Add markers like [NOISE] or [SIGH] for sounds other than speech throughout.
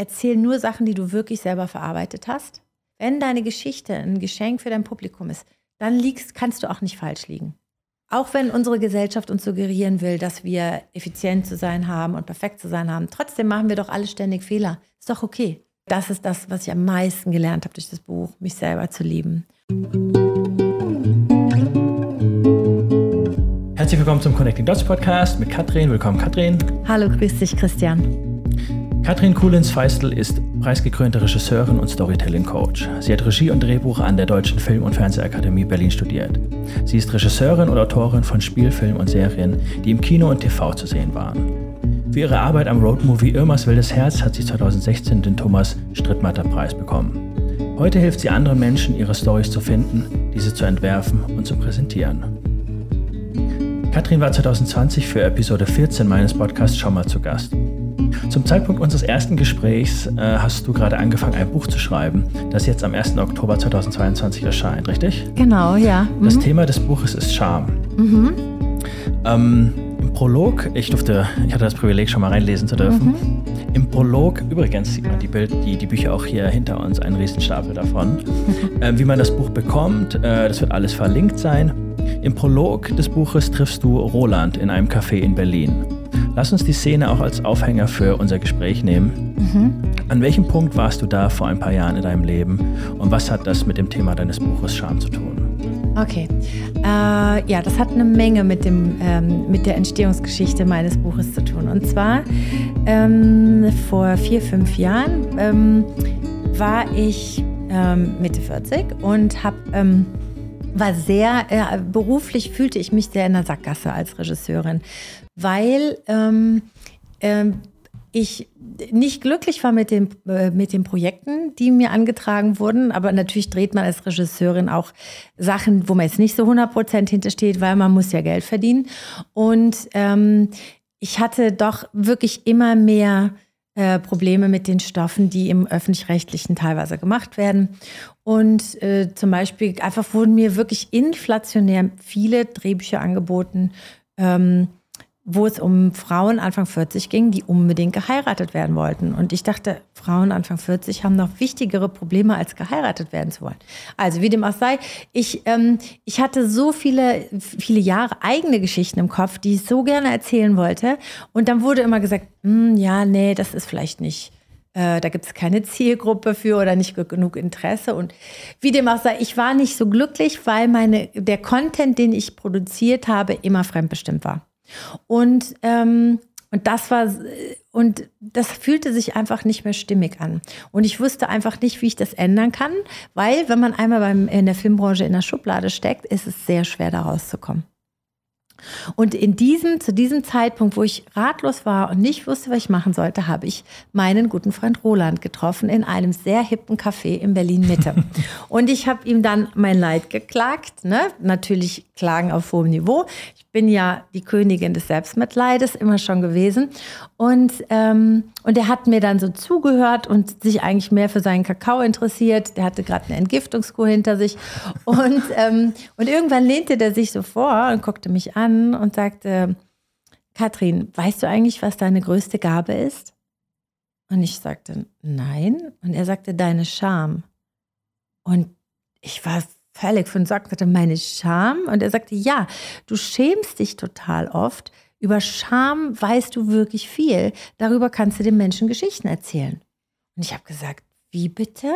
erzähl nur Sachen, die du wirklich selber verarbeitet hast. Wenn deine Geschichte ein Geschenk für dein Publikum ist, dann liegst, kannst du auch nicht falsch liegen. Auch wenn unsere Gesellschaft uns suggerieren will, dass wir effizient zu sein haben und perfekt zu sein haben, trotzdem machen wir doch alle ständig Fehler. Ist doch okay. Das ist das, was ich am meisten gelernt habe durch das Buch, mich selber zu lieben. Herzlich willkommen zum Connecting Dots Podcast mit Katrin. Willkommen, Katrin. Hallo, grüß dich, Christian. Katrin Kuhlins-Feistel ist preisgekrönte Regisseurin und Storytelling-Coach. Sie hat Regie und Drehbuch an der Deutschen Film- und Fernsehakademie Berlin studiert. Sie ist Regisseurin und Autorin von Spielfilmen und Serien, die im Kino und TV zu sehen waren. Für ihre Arbeit am Roadmovie Irmas wildes Herz hat sie 2016 den Thomas Strittmatter Preis bekommen. Heute hilft sie anderen Menschen, ihre Stories zu finden, diese zu entwerfen und zu präsentieren. Katrin war 2020 für Episode 14 meines Podcasts schon mal zu Gast. Zum Zeitpunkt unseres ersten Gesprächs äh, hast du gerade angefangen, ein Buch zu schreiben, das jetzt am 1. Oktober 2022 erscheint, richtig? Genau, ja. Mhm. Das Thema des Buches ist Scham. Mhm. Ähm, Im Prolog, ich durfte, ich hatte das Privileg, schon mal reinlesen zu dürfen. Mhm. Im Prolog, übrigens sieht man die, Bild, die, die Bücher auch hier hinter uns, einen Riesenstapel davon. [LAUGHS] äh, wie man das Buch bekommt, äh, das wird alles verlinkt sein. Im Prolog des Buches triffst du Roland in einem Café in Berlin. Lass uns die Szene auch als Aufhänger für unser Gespräch nehmen. Mhm. An welchem Punkt warst du da vor ein paar Jahren in deinem Leben und was hat das mit dem Thema deines Buches Scham zu tun? Okay, äh, ja, das hat eine Menge mit, dem, ähm, mit der Entstehungsgeschichte meines Buches zu tun. Und zwar ähm, vor vier, fünf Jahren ähm, war ich ähm, Mitte 40 und habe ähm, war sehr, äh, beruflich fühlte ich mich sehr in der Sackgasse als Regisseurin weil ähm, äh, ich nicht glücklich war mit den, äh, mit den Projekten, die mir angetragen wurden. Aber natürlich dreht man als Regisseurin auch Sachen, wo man jetzt nicht so 100 Prozent hintersteht, weil man muss ja Geld verdienen. Und ähm, ich hatte doch wirklich immer mehr äh, Probleme mit den Stoffen, die im öffentlich-rechtlichen teilweise gemacht werden. Und äh, zum Beispiel einfach wurden mir wirklich inflationär viele Drehbücher angeboten. Ähm, wo es um Frauen Anfang 40 ging, die unbedingt geheiratet werden wollten. Und ich dachte, Frauen Anfang 40 haben noch wichtigere Probleme, als geheiratet werden zu wollen. Also wie dem auch sei, ich, ähm, ich hatte so viele, viele Jahre eigene Geschichten im Kopf, die ich so gerne erzählen wollte. Und dann wurde immer gesagt, hm, ja, nee, das ist vielleicht nicht. Äh, da gibt es keine Zielgruppe für oder nicht genug Interesse. Und wie dem auch sei, ich war nicht so glücklich, weil meine, der Content, den ich produziert habe, immer fremdbestimmt war. Und, ähm, und das war, und das fühlte sich einfach nicht mehr stimmig an. Und ich wusste einfach nicht, wie ich das ändern kann, weil wenn man einmal beim, in der Filmbranche in der Schublade steckt, ist es sehr schwer, da rauszukommen. Und in diesem, zu diesem Zeitpunkt, wo ich ratlos war und nicht wusste, was ich machen sollte, habe ich meinen guten Freund Roland getroffen in einem sehr hippen Café in Berlin Mitte. [LAUGHS] und ich habe ihm dann mein Leid geklagt, ne? Natürlich Klagen auf hohem Niveau. Ich bin ja die Königin des Selbstmitleides immer schon gewesen. Und, ähm, und er hat mir dann so zugehört und sich eigentlich mehr für seinen Kakao interessiert. Der hatte gerade eine Entgiftungskur hinter sich. Und, ähm, und irgendwann lehnte der sich so vor und guckte mich an und sagte, Katrin, weißt du eigentlich, was deine größte Gabe ist? Und ich sagte, nein. Und er sagte, deine Scham. Und ich war völlig von Socken, sagte, meine Scham. Und er sagte, ja, du schämst dich total oft. Über Scham weißt du wirklich viel. Darüber kannst du den Menschen Geschichten erzählen. Und ich habe gesagt, wie bitte?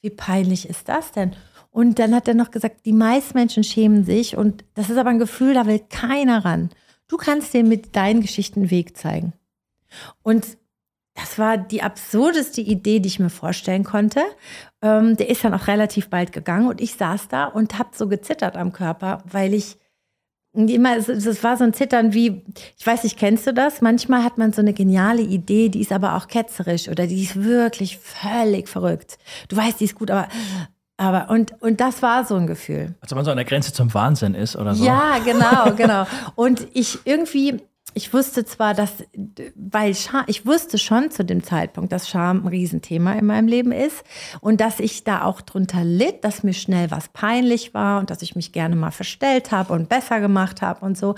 Wie peinlich ist das denn? Und dann hat er noch gesagt, die meisten Menschen schämen sich und das ist aber ein Gefühl, da will keiner ran. Du kannst dir mit deinen Geschichten einen Weg zeigen. Und das war die absurdeste Idee, die ich mir vorstellen konnte. Ähm, der ist dann auch relativ bald gegangen und ich saß da und habe so gezittert am Körper, weil ich immer, es war so ein Zittern wie, ich weiß nicht, kennst du das? Manchmal hat man so eine geniale Idee, die ist aber auch ketzerisch oder die ist wirklich völlig verrückt. Du weißt, die ist gut, aber aber und, und das war so ein Gefühl. Als ob man so an der Grenze zum Wahnsinn ist oder so. Ja, [LAUGHS] genau, genau. Und ich irgendwie, ich wusste zwar, dass, weil Scham, ich wusste schon zu dem Zeitpunkt, dass Scham ein Riesenthema in meinem Leben ist und dass ich da auch drunter litt, dass mir schnell was peinlich war und dass ich mich gerne mal verstellt habe und besser gemacht habe und so.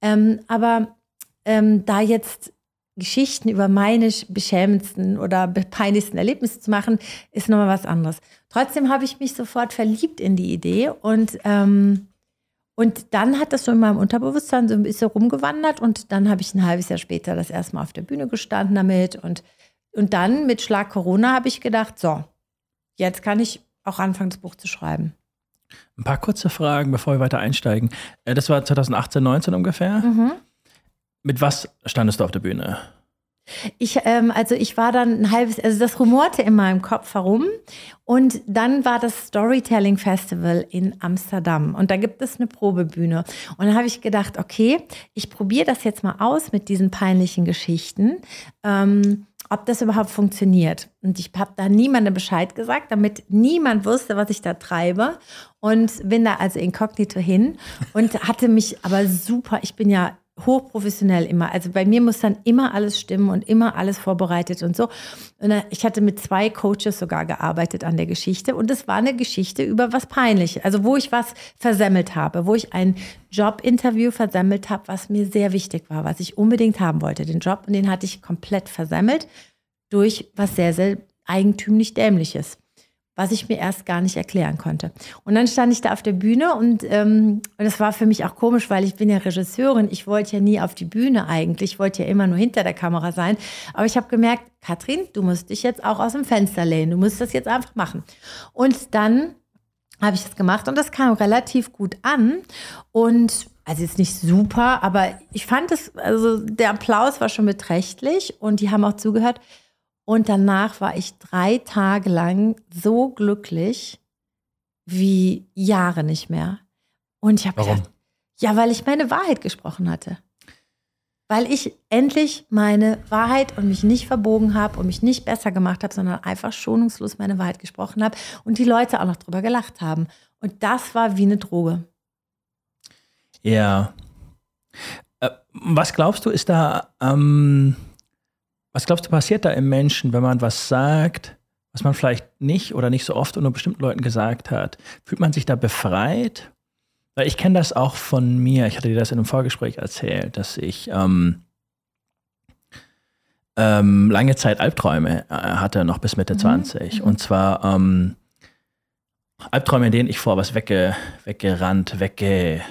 Ähm, aber ähm, da jetzt Geschichten über meine beschämendsten oder peinlichsten Erlebnisse zu machen, ist nochmal was anderes. Trotzdem habe ich mich sofort verliebt in die Idee und, ähm, und dann hat das so in meinem Unterbewusstsein so ein bisschen rumgewandert und dann habe ich ein halbes Jahr später das erste Mal auf der Bühne gestanden damit und, und dann mit Schlag Corona habe ich gedacht, so, jetzt kann ich auch anfangen, das Buch zu schreiben. Ein paar kurze Fragen, bevor wir weiter einsteigen. Äh, das war 2018, 19 ungefähr. Mhm. Mit was standest du auf der Bühne? Ich, ähm, also ich war dann ein halbes, also das rumorte in meinem Kopf herum. Und dann war das Storytelling Festival in Amsterdam. Und da gibt es eine Probebühne. Und dann habe ich gedacht, okay, ich probiere das jetzt mal aus mit diesen peinlichen Geschichten. Ähm, ob das überhaupt funktioniert. Und ich habe da niemandem Bescheid gesagt, damit niemand wusste, was ich da treibe. Und bin da also inkognito hin und hatte mich aber super, ich bin ja hochprofessionell immer. Also bei mir muss dann immer alles stimmen und immer alles vorbereitet und so. Und ich hatte mit zwei Coaches sogar gearbeitet an der Geschichte und es war eine Geschichte über was Peinliches, also wo ich was versemmelt habe, wo ich ein Jobinterview versemmelt habe, was mir sehr wichtig war, was ich unbedingt haben wollte. Den Job und den hatte ich komplett versemmelt durch was sehr, sehr eigentümlich dämliches was ich mir erst gar nicht erklären konnte. Und dann stand ich da auf der Bühne und, ähm, und das war für mich auch komisch, weil ich bin ja Regisseurin. Ich wollte ja nie auf die Bühne eigentlich. Ich wollte ja immer nur hinter der Kamera sein. Aber ich habe gemerkt, Katrin, du musst dich jetzt auch aus dem Fenster lehnen. Du musst das jetzt einfach machen. Und dann habe ich das gemacht und das kam relativ gut an. Und also jetzt nicht super, aber ich fand es, also der Applaus war schon beträchtlich und die haben auch zugehört. Und danach war ich drei Tage lang so glücklich wie Jahre nicht mehr. Und ich habe gedacht, ja, weil ich meine Wahrheit gesprochen hatte. Weil ich endlich meine Wahrheit und mich nicht verbogen habe und mich nicht besser gemacht habe, sondern einfach schonungslos meine Wahrheit gesprochen habe und die Leute auch noch drüber gelacht haben. Und das war wie eine Droge. Ja. Äh, was glaubst du, ist da ähm, was glaubst du, passiert da im Menschen, wenn man was sagt, was man vielleicht nicht oder nicht so oft unter bestimmten Leuten gesagt hat? Fühlt man sich da befreit? Weil ich kenne das auch von mir. Ich hatte dir das in einem Vorgespräch erzählt, dass ich ähm, ähm, lange Zeit Albträume äh, hatte, noch bis Mitte mhm. 20. Mhm. Und zwar ähm, Albträume, in denen ich vor was wegge, weggerannt, wegge,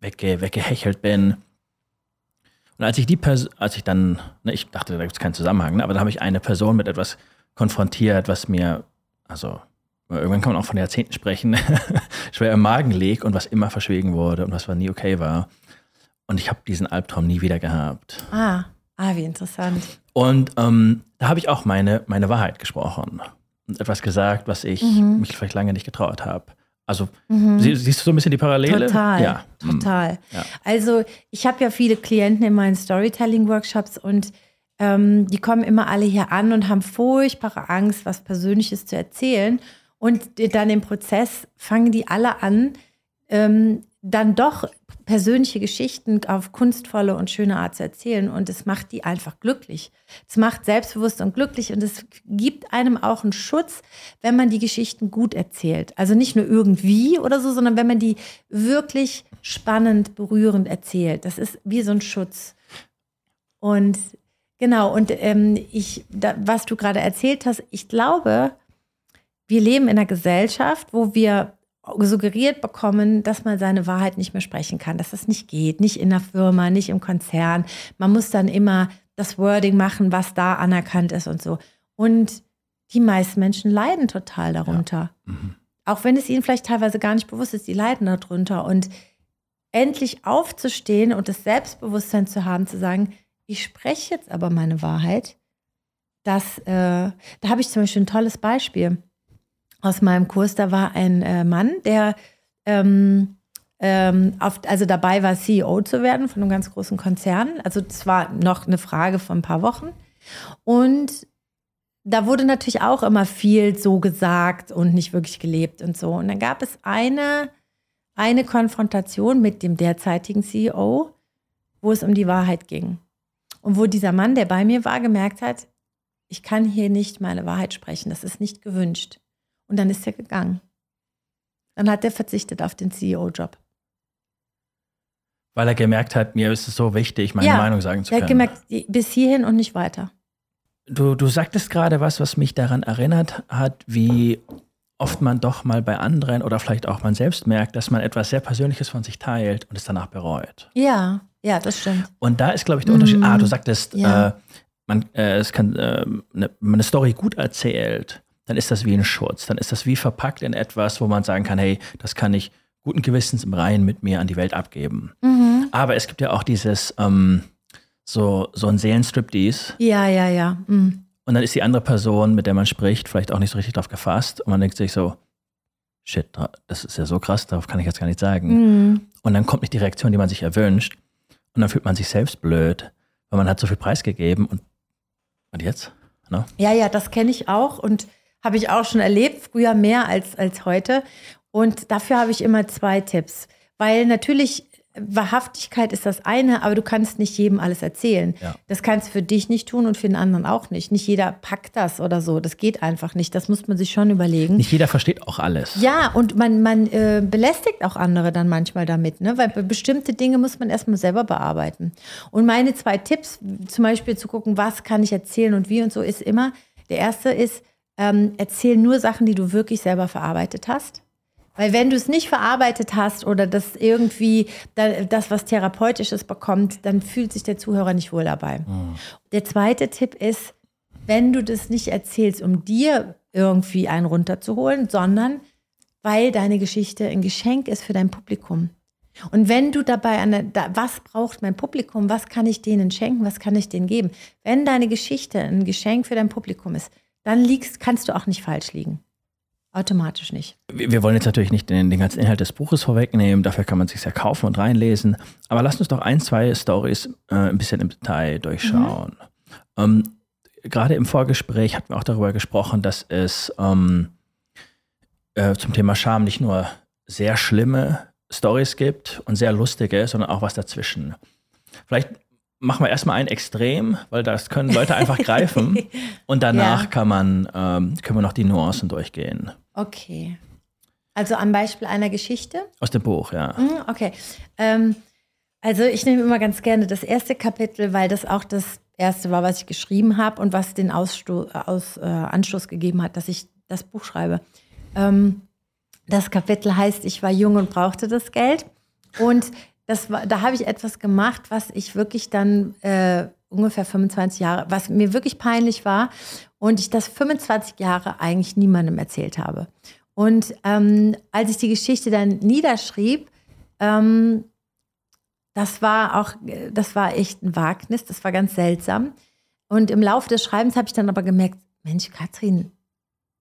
wegge, weggehechelt bin und als ich die Person, als ich dann, ne, ich dachte, da gibt es keinen Zusammenhang, ne, aber da habe ich eine Person mit etwas konfrontiert, was mir, also irgendwann kann man auch von Jahrzehnten sprechen, [LAUGHS] schwer im Magen liegt und was immer verschwiegen wurde und was nie okay war. Und ich habe diesen Albtraum nie wieder gehabt. Ah, ah wie interessant. Und ähm, da habe ich auch meine, meine Wahrheit gesprochen und etwas gesagt, was ich mhm. mich vielleicht lange nicht getraut habe. Also mhm. siehst du so ein bisschen die Parallele? Total, ja. Hm. total. Ja. Also ich habe ja viele Klienten in meinen Storytelling-Workshops und ähm, die kommen immer alle hier an und haben furchtbare Angst, was Persönliches zu erzählen. Und dann im Prozess fangen die alle an, ähm, dann doch persönliche Geschichten auf kunstvolle und schöne Art zu erzählen. Und es macht die einfach glücklich. Es macht selbstbewusst und glücklich. Und es gibt einem auch einen Schutz, wenn man die Geschichten gut erzählt. Also nicht nur irgendwie oder so, sondern wenn man die wirklich spannend, berührend erzählt. Das ist wie so ein Schutz. Und genau, und ähm, ich, da, was du gerade erzählt hast, ich glaube, wir leben in einer Gesellschaft, wo wir suggeriert bekommen, dass man seine Wahrheit nicht mehr sprechen kann, dass das nicht geht, nicht in der Firma, nicht im Konzern. Man muss dann immer das Wording machen, was da anerkannt ist und so. Und die meisten Menschen leiden total darunter. Ja. Mhm. Auch wenn es ihnen vielleicht teilweise gar nicht bewusst ist, die leiden darunter. Und endlich aufzustehen und das Selbstbewusstsein zu haben, zu sagen, ich spreche jetzt aber meine Wahrheit, das, äh, da habe ich zum Beispiel ein tolles Beispiel aus meinem Kurs, da war ein äh, Mann, der ähm, ähm, auf, also dabei war, CEO zu werden von einem ganz großen Konzern. Also das war noch eine Frage von ein paar Wochen. Und da wurde natürlich auch immer viel so gesagt und nicht wirklich gelebt und so. Und dann gab es eine, eine Konfrontation mit dem derzeitigen CEO, wo es um die Wahrheit ging. Und wo dieser Mann, der bei mir war, gemerkt hat, ich kann hier nicht meine Wahrheit sprechen, das ist nicht gewünscht. Und dann ist er gegangen. Dann hat er verzichtet auf den CEO-Job. Weil er gemerkt hat, mir ist es so wichtig, meine Ja, Meinung sagen zu Er können. hat gemerkt, bis hierhin und nicht weiter. Du, du sagtest gerade was, was mich daran erinnert hat, wie oft man doch mal bei anderen oder vielleicht auch man selbst merkt, dass man etwas sehr Persönliches von sich teilt und es danach bereut. Ja, ja, das stimmt. Und da ist, glaube ich, der Unterschied. Mhm. Ah, du sagtest, Ja. äh, man, äh, es kann, äh, ne, man eine Story gut erzählt, dann ist das wie ein Schutz. Dann ist das wie verpackt in etwas, wo man sagen kann, hey, das kann ich guten Gewissens im Reinen mit mir an die Welt abgeben. Mhm. Aber es gibt ja auch dieses, ähm, so, so ein Seelenstriptease. Ja, ja, ja. Mhm. Und dann ist die andere Person, mit der man spricht, vielleicht auch nicht so richtig drauf gefasst. Und man denkt sich so, shit, das ist ja so krass, darauf kann ich jetzt gar nicht sagen. Mhm. Und dann kommt nicht die Reaktion, die man sich erwünscht. Und dann fühlt man sich selbst blöd, weil man hat so viel preisgegeben. Und, und jetzt? Ne? Ja, ja, das kenne ich auch und habe ich auch schon erlebt, früher mehr als, als heute. Und dafür habe ich immer zwei Tipps. Weil natürlich, Wahrhaftigkeit ist das eine, aber du kannst nicht jedem alles erzählen. Ja. Das kannst du für dich nicht tun und für den anderen auch nicht. Nicht jeder packt das oder so. Das geht einfach nicht. Das muss man sich schon überlegen. Nicht jeder versteht auch alles. Ja, und man, man äh, belästigt auch andere dann manchmal damit, ne? weil be- bestimmte Dinge muss man erstmal selber bearbeiten. Und meine zwei Tipps, zum Beispiel zu gucken, was kann ich erzählen und wie und so, ist immer, der erste ist, ähm, erzähl nur Sachen, die du wirklich selber verarbeitet hast. Weil wenn du es nicht verarbeitet hast oder das irgendwie da- das, was Therapeutisches bekommt, dann fühlt sich der Zuhörer nicht wohl dabei. Der zweite Tipp ist, wenn du das nicht erzählst, um dir irgendwie einen runterzuholen, sondern weil deine Geschichte ein Geschenk ist für dein Publikum. Und wenn du dabei an der, da, was braucht mein Publikum, was kann ich denen schenken, was kann ich denen geben? Wenn deine Geschichte ein Geschenk für dein Publikum ist, dann liegst, kannst du auch nicht falsch liegen. Automatisch nicht. Wir wollen jetzt natürlich nicht den, den ganzen Inhalt des Buches vorwegnehmen, dafür kann man sich ja kaufen und reinlesen. Aber lasst uns doch ein, zwei Stories äh, ein bisschen im Detail durchschauen. Ähm, Gerade im Vorgespräch hatten wir auch darüber gesprochen, dass es ähm, äh, zum Thema Scham nicht nur sehr schlimme Stories gibt und sehr lustige, sondern auch was dazwischen. Vielleicht machen wir erstmal ein Extrem, weil das können Leute einfach greifen. [LAUGHS] Und danach Ja. kann man, ähm, können wir noch die Nuancen durchgehen. Okay. Also am Beispiel einer Geschichte. Aus dem Buch, ja. Hm, Okay. Ähm, also ich nehme immer ganz gerne das erste Kapitel, weil das auch das erste war, was ich geschrieben habe und was den Aussto aus, äh, Anstoß gegeben hat, dass ich das Buch schreibe. Ähm, das Kapitel heißt, ich war jung und brauchte das Geld. Und das war, da habe ich etwas gemacht, was ich wirklich dann äh, ungefähr 25 Jahre, was mir wirklich peinlich war und ich das 25 Jahre eigentlich niemandem erzählt habe. Und ähm, als ich die Geschichte dann niederschrieb, ähm, das war auch, das war echt ein Wagnis, das war ganz seltsam. Und im Laufe des Schreibens habe ich dann aber gemerkt, Mensch, Katrin,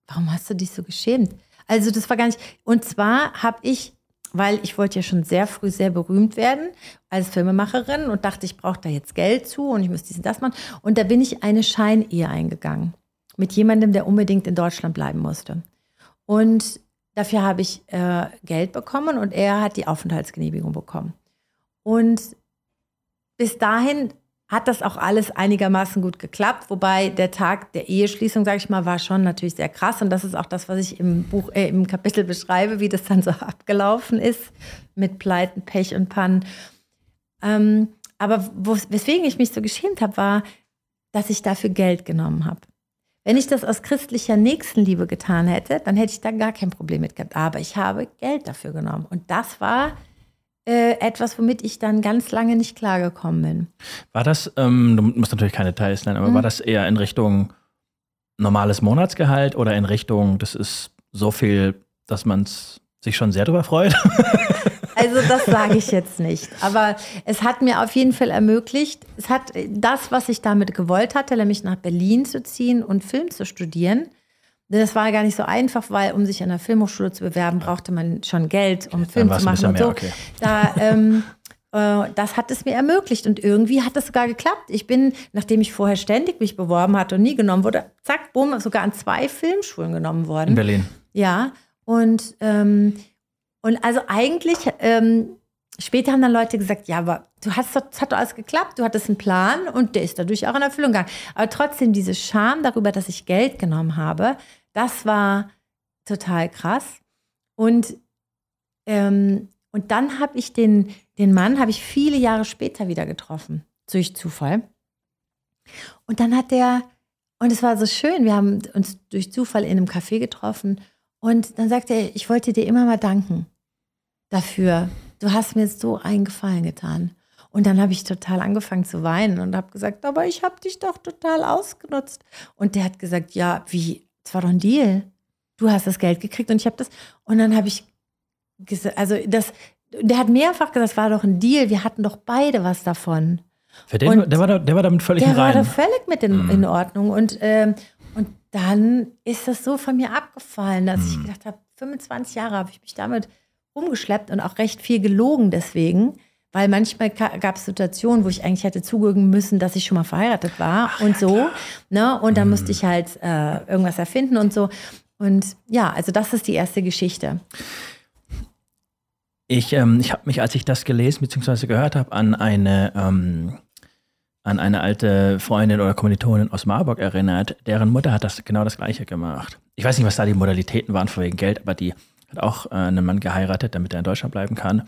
warum hast du dich so geschämt? Also das war gar nicht, und zwar habe ich, weil ich wollte ja schon sehr früh sehr berühmt werden als Filmemacherin und dachte, ich brauche da jetzt Geld zu und ich muss dies und das machen. Und da bin ich eine Scheinehe eingegangen mit jemandem, der unbedingt in Deutschland bleiben musste. Und dafür habe ich äh, Geld bekommen und er hat die Aufenthaltsgenehmigung bekommen. Und bis dahin hat das auch alles einigermaßen gut geklappt, wobei der Tag der Eheschließung, sage ich mal, war schon natürlich sehr krass und das ist auch das, was ich im Buch, äh, im Kapitel beschreibe, wie das dann so [LAUGHS] abgelaufen ist mit Pleiten, Pech und Pannen. Ähm, aber weswegen ich mich so geschämt habe, war, dass ich dafür Geld genommen habe. Wenn ich das aus christlicher Nächstenliebe getan hätte, dann hätte ich da gar kein Problem mit gehabt. Aber ich habe Geld dafür genommen. Und das war äh, etwas, womit ich dann ganz lange nicht klargekommen bin. War das, ähm, du musst natürlich keine Details nennen, aber Mhm. war das eher in Richtung normales Monatsgehalt oder in Richtung, das ist so viel, dass man sich schon sehr darüber freut? [LAUGHS] [LAUGHS] Also das sage ich jetzt nicht. Aber es hat mir auf jeden Fall ermöglicht, es hat das, was ich damit gewollt hatte, nämlich nach Berlin zu ziehen und Film zu studieren. Das war gar nicht so einfach, weil um sich an der Filmhochschule zu bewerben, brauchte man schon Geld, um Film war's zu machen und so. mehr, okay. Da, ähm, [LAUGHS] äh, das hat es mir ermöglicht und irgendwie hat das sogar geklappt. Ich bin, nachdem ich vorher ständig mich beworben hatte und nie genommen wurde, zack, bumm, sogar an zwei Filmschulen genommen worden. In Berlin. Ja, und, ähm, und also eigentlich, ähm, später haben dann Leute gesagt, ja, aber du hast es hat doch alles geklappt, du hattest einen Plan und der ist dadurch auch in Erfüllung gegangen. Aber trotzdem, diese Scham darüber, dass ich Geld genommen habe, das war total krass. Und, ähm, und dann habe ich den, den Mann habe ich viele Jahre später wieder getroffen, durch Zufall. Und dann hat der, und es war so schön, wir haben uns durch Zufall in einem Café getroffen. Und dann sagte er, ich wollte dir immer mal danken dafür. Du hast mir so einen Gefallen getan. Und dann habe ich total angefangen zu weinen und habe gesagt, aber ich habe dich doch total ausgenutzt. Und der hat gesagt, ja, wie, es war doch ein Deal. Du hast das Geld gekriegt und ich habe das. Und dann habe ich gesagt, also das, der hat mehrfach gesagt, es war doch ein Deal. Wir hatten doch beide was davon. Für den, der, war da, der war damit völlig der in Rein. war da völlig mit in, Mhm. in Ordnung. Und, ähm, und dann ist das so von mir abgefallen, dass ich Mhm. gedacht habe, 25 Jahre habe ich mich damit rumgeschleppt und auch recht viel gelogen deswegen. Weil manchmal gab es Situationen, wo ich eigentlich hätte zugeben müssen, dass ich schon mal verheiratet war und so. Ne? Und dann Mhm. musste ich halt äh, irgendwas erfinden und so. Und ja, also das ist die erste Geschichte. Ich, ähm, ich habe mich, als ich das gelesen bzw. gehört habe, an eine, ähm, an eine alte Freundin oder Kommilitonin aus Marburg erinnert. Deren Mutter hat das genau das Gleiche gemacht. Ich weiß nicht, was da die Modalitäten waren von wegen Geld, aber die hat auch äh, einen Mann geheiratet, damit er in Deutschland bleiben kann.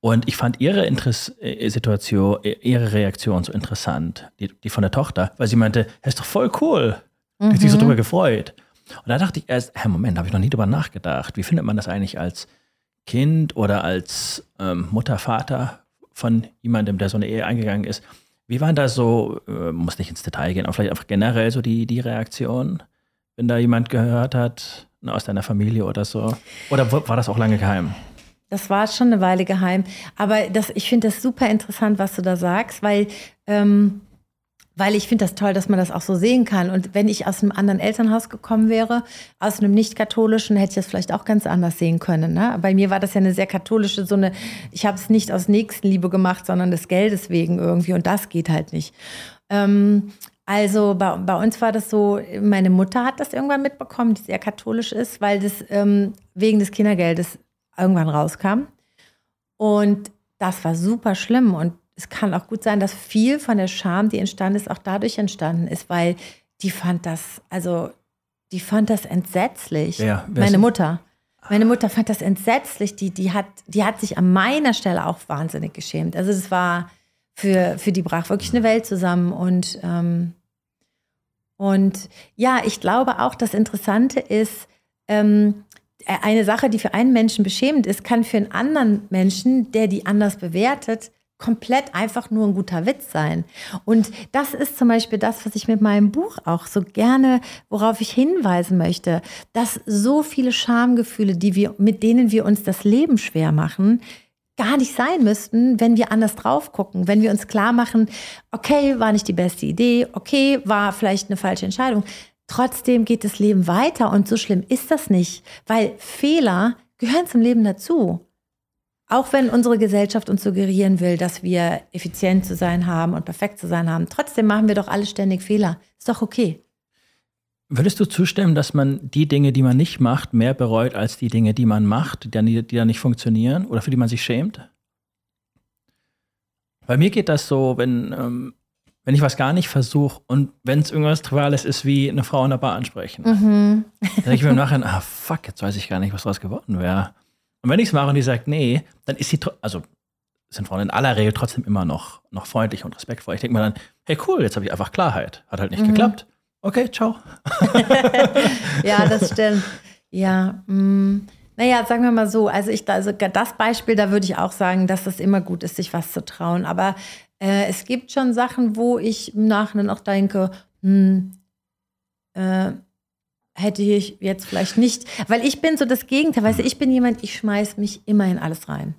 Und ich fand ihre Interess äh, Situation, äh, ihre Reaktion so interessant, die, die von der Tochter, weil sie meinte, das ist doch voll cool. Die hat sich so drüber gefreut. Und da dachte ich erst, hä, Moment, habe ich noch nie drüber nachgedacht. Wie findet man das eigentlich als Kind oder als ähm, Mutter, Vater von jemandem, der so eine Ehe eingegangen ist? Wie waren da so, äh, muss nicht ins Detail gehen, aber vielleicht einfach generell so die, die Reaktion, wenn da jemand gehört hat, ne, aus deiner Familie oder so? Oder war das auch lange geheim? Das war schon eine Weile geheim. Aber das, ich finde das super interessant, was du da sagst, weil, ähm, weil ich finde das toll, dass man das auch so sehen kann. Und wenn ich aus einem anderen Elternhaus gekommen wäre, aus einem nicht-katholischen, hätte ich das vielleicht auch ganz anders sehen können. Ne? Bei mir war das ja eine sehr katholische, so eine, ich habe es nicht aus Nächstenliebe gemacht, sondern des Geldes wegen irgendwie. Und das geht halt nicht. Ähm, also bei, bei uns war das so, meine Mutter hat das irgendwann mitbekommen, die sehr katholisch ist, weil das ähm, wegen des Kindergeldes irgendwann rauskam. Und das war super schlimm. Und es kann auch gut sein, dass viel von der Scham, die entstanden ist, auch dadurch entstanden ist, weil die fand das, also die fand das entsetzlich. Ja, Meine Mutter. Meine Mutter fand das entsetzlich. Die, die, hat, die hat sich an meiner Stelle auch wahnsinnig geschämt. Also es war für, für die brach wirklich eine Welt zusammen. Und, ähm, und ja, ich glaube auch, das Interessante ist, ähm, eine Sache, die für einen Menschen beschämend ist, kann für einen anderen Menschen, der die anders bewertet, komplett einfach nur ein guter Witz sein. Und das ist zum Beispiel das, was ich mit meinem Buch auch so gerne, worauf ich hinweisen möchte, dass so viele Schamgefühle, die wir, mit denen wir uns das Leben schwer machen, gar nicht sein müssten, wenn wir anders drauf gucken, wenn wir uns klar machen, okay, war nicht die beste Idee, okay, war vielleicht eine falsche Entscheidung. Trotzdem geht das Leben weiter und so schlimm ist das nicht, weil Fehler gehören zum Leben dazu. Auch wenn unsere Gesellschaft uns suggerieren will, dass wir effizient zu sein haben und perfekt zu sein haben, trotzdem machen wir doch alle ständig Fehler. Ist doch okay. Würdest du zustimmen, dass man die Dinge, die man nicht macht, mehr bereut als die Dinge, die man macht, die dann, die dann nicht funktionieren oder für die man sich schämt? Bei mir geht das so, wenn, ähm, wenn ich was gar nicht versuche und wenn es irgendwas Triviales ist, wie eine Frau in der Bar ansprechen, Mhm. dann denke ich mir im [LAUGHS] Nachhinein, ah fuck, jetzt weiß ich gar nicht, was draus geworden wäre. Und wenn ich es mache und die sagt, nee, dann ist sie, also sind Frauen in aller Regel trotzdem immer noch, noch freundlich und respektvoll. Ich denke mir dann, hey cool, jetzt habe ich einfach Klarheit. Hat halt nicht geklappt. Okay, ciao. [LAUGHS] Ja, das stimmt. Ja, mh. naja, sagen wir mal so, also ich, also das Beispiel, da würde ich auch sagen, dass es immer gut ist, sich was zu trauen. Aber äh, es gibt schon Sachen, wo ich im Nachhinein auch denke, hm, äh, hätte ich jetzt vielleicht nicht, weil ich bin so das Gegenteil, weißt du, ich bin jemand, ich schmeiß mich immer in alles rein.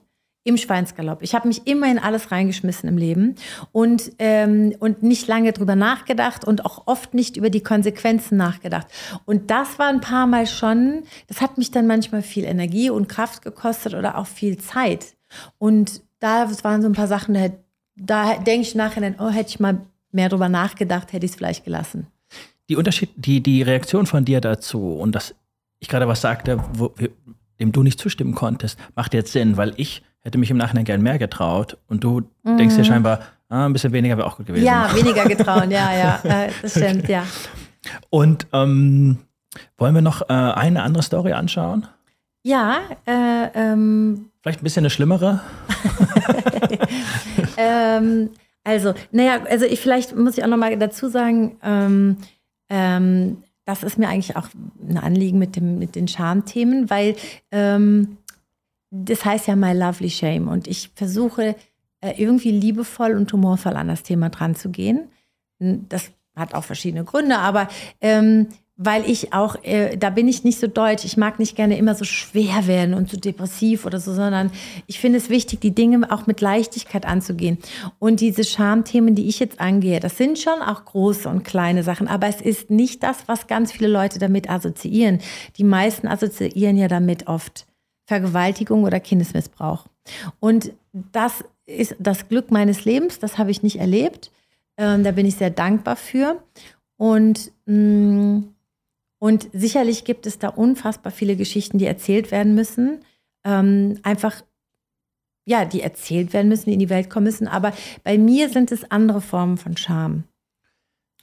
Im Schweinsgalopp. Ich habe mich immer in alles reingeschmissen im Leben und, ähm, und nicht lange drüber nachgedacht und auch oft nicht über die Konsequenzen nachgedacht. Und das war ein paar Mal schon, das hat mich dann manchmal viel Energie und Kraft gekostet oder auch viel Zeit. Und da waren so ein paar Sachen, da, da denke ich nachher, oh, hätte ich mal mehr drüber nachgedacht, hätte ich es vielleicht gelassen. die Unterschied, die, die Reaktion von dir dazu und dass ich gerade was sagte, wo, dem du nicht zustimmen konntest, macht jetzt Sinn, weil ich hätte mich im Nachhinein gern mehr getraut und du denkst dir scheinbar, ah, ein bisschen weniger wäre auch gut gewesen. Mhm. Ja, weniger [LAUGHS] getrauen, ja, ja, äh, das stimmt, ja. Und ähm, wollen wir noch äh, eine andere Story anschauen? Ja, äh, ähm, Vielleicht ein bisschen eine schlimmere? [LAUGHS] ähm, also, naja, also ich vielleicht muss ich auch noch mal dazu sagen, ähm, ähm, das ist mir eigentlich auch ein Anliegen mit, dem, mit den Schamthemen, weil ähm, das heißt ja My Lovely Shame und ich versuche äh, irgendwie liebevoll und humorvoll an das Thema dran zu gehen. Das hat auch verschiedene Gründe, aber ähm, weil ich auch, äh, da bin ich nicht so deutsch. Ich mag nicht gerne immer so schwer werden und so depressiv oder so, sondern ich finde es wichtig, die Dinge auch mit Leichtigkeit anzugehen. Und diese Schamthemen, die ich jetzt angehe, das sind schon auch große und kleine Sachen, aber es ist nicht das, was ganz viele Leute damit assoziieren. Die meisten assoziieren ja damit oft Vergewaltigung oder Kindesmissbrauch. Und das ist das Glück meines Lebens, das habe ich nicht erlebt. Ähm, da bin ich sehr dankbar für. Und mh, mm, und sicherlich gibt es da unfassbar viele Geschichten, die erzählt werden müssen. Ähm, einfach, ja, die erzählt werden müssen, die in die Welt kommen müssen. Aber bei mir sind es andere Formen von Scham.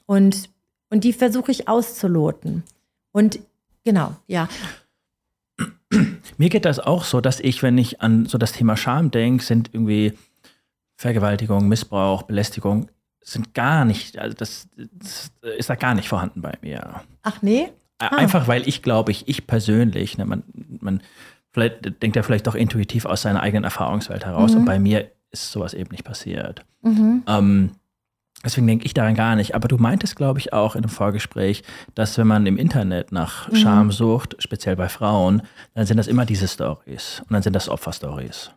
Und, und die versuche ich auszuloten. Und genau, ja. Mir geht das auch so, dass ich, wenn ich an so das Thema Scham denke, sind irgendwie Vergewaltigung, Missbrauch, Belästigung, sind gar nicht, also das, das ist da gar nicht vorhanden bei mir. Ach nee? Ah. Einfach weil ich glaube, ich, ich persönlich, ne, man, man vielleicht denkt ja vielleicht doch intuitiv aus seiner eigenen Erfahrungswelt heraus mhm. und bei mir ist sowas eben nicht passiert. Mhm. Ähm, deswegen denke ich daran gar nicht. Aber du meintest, glaube ich, auch in einem Vorgespräch, dass wenn man im Internet nach mhm. Scham sucht, speziell bei Frauen, dann sind das immer diese Stories und dann sind das Opferstories.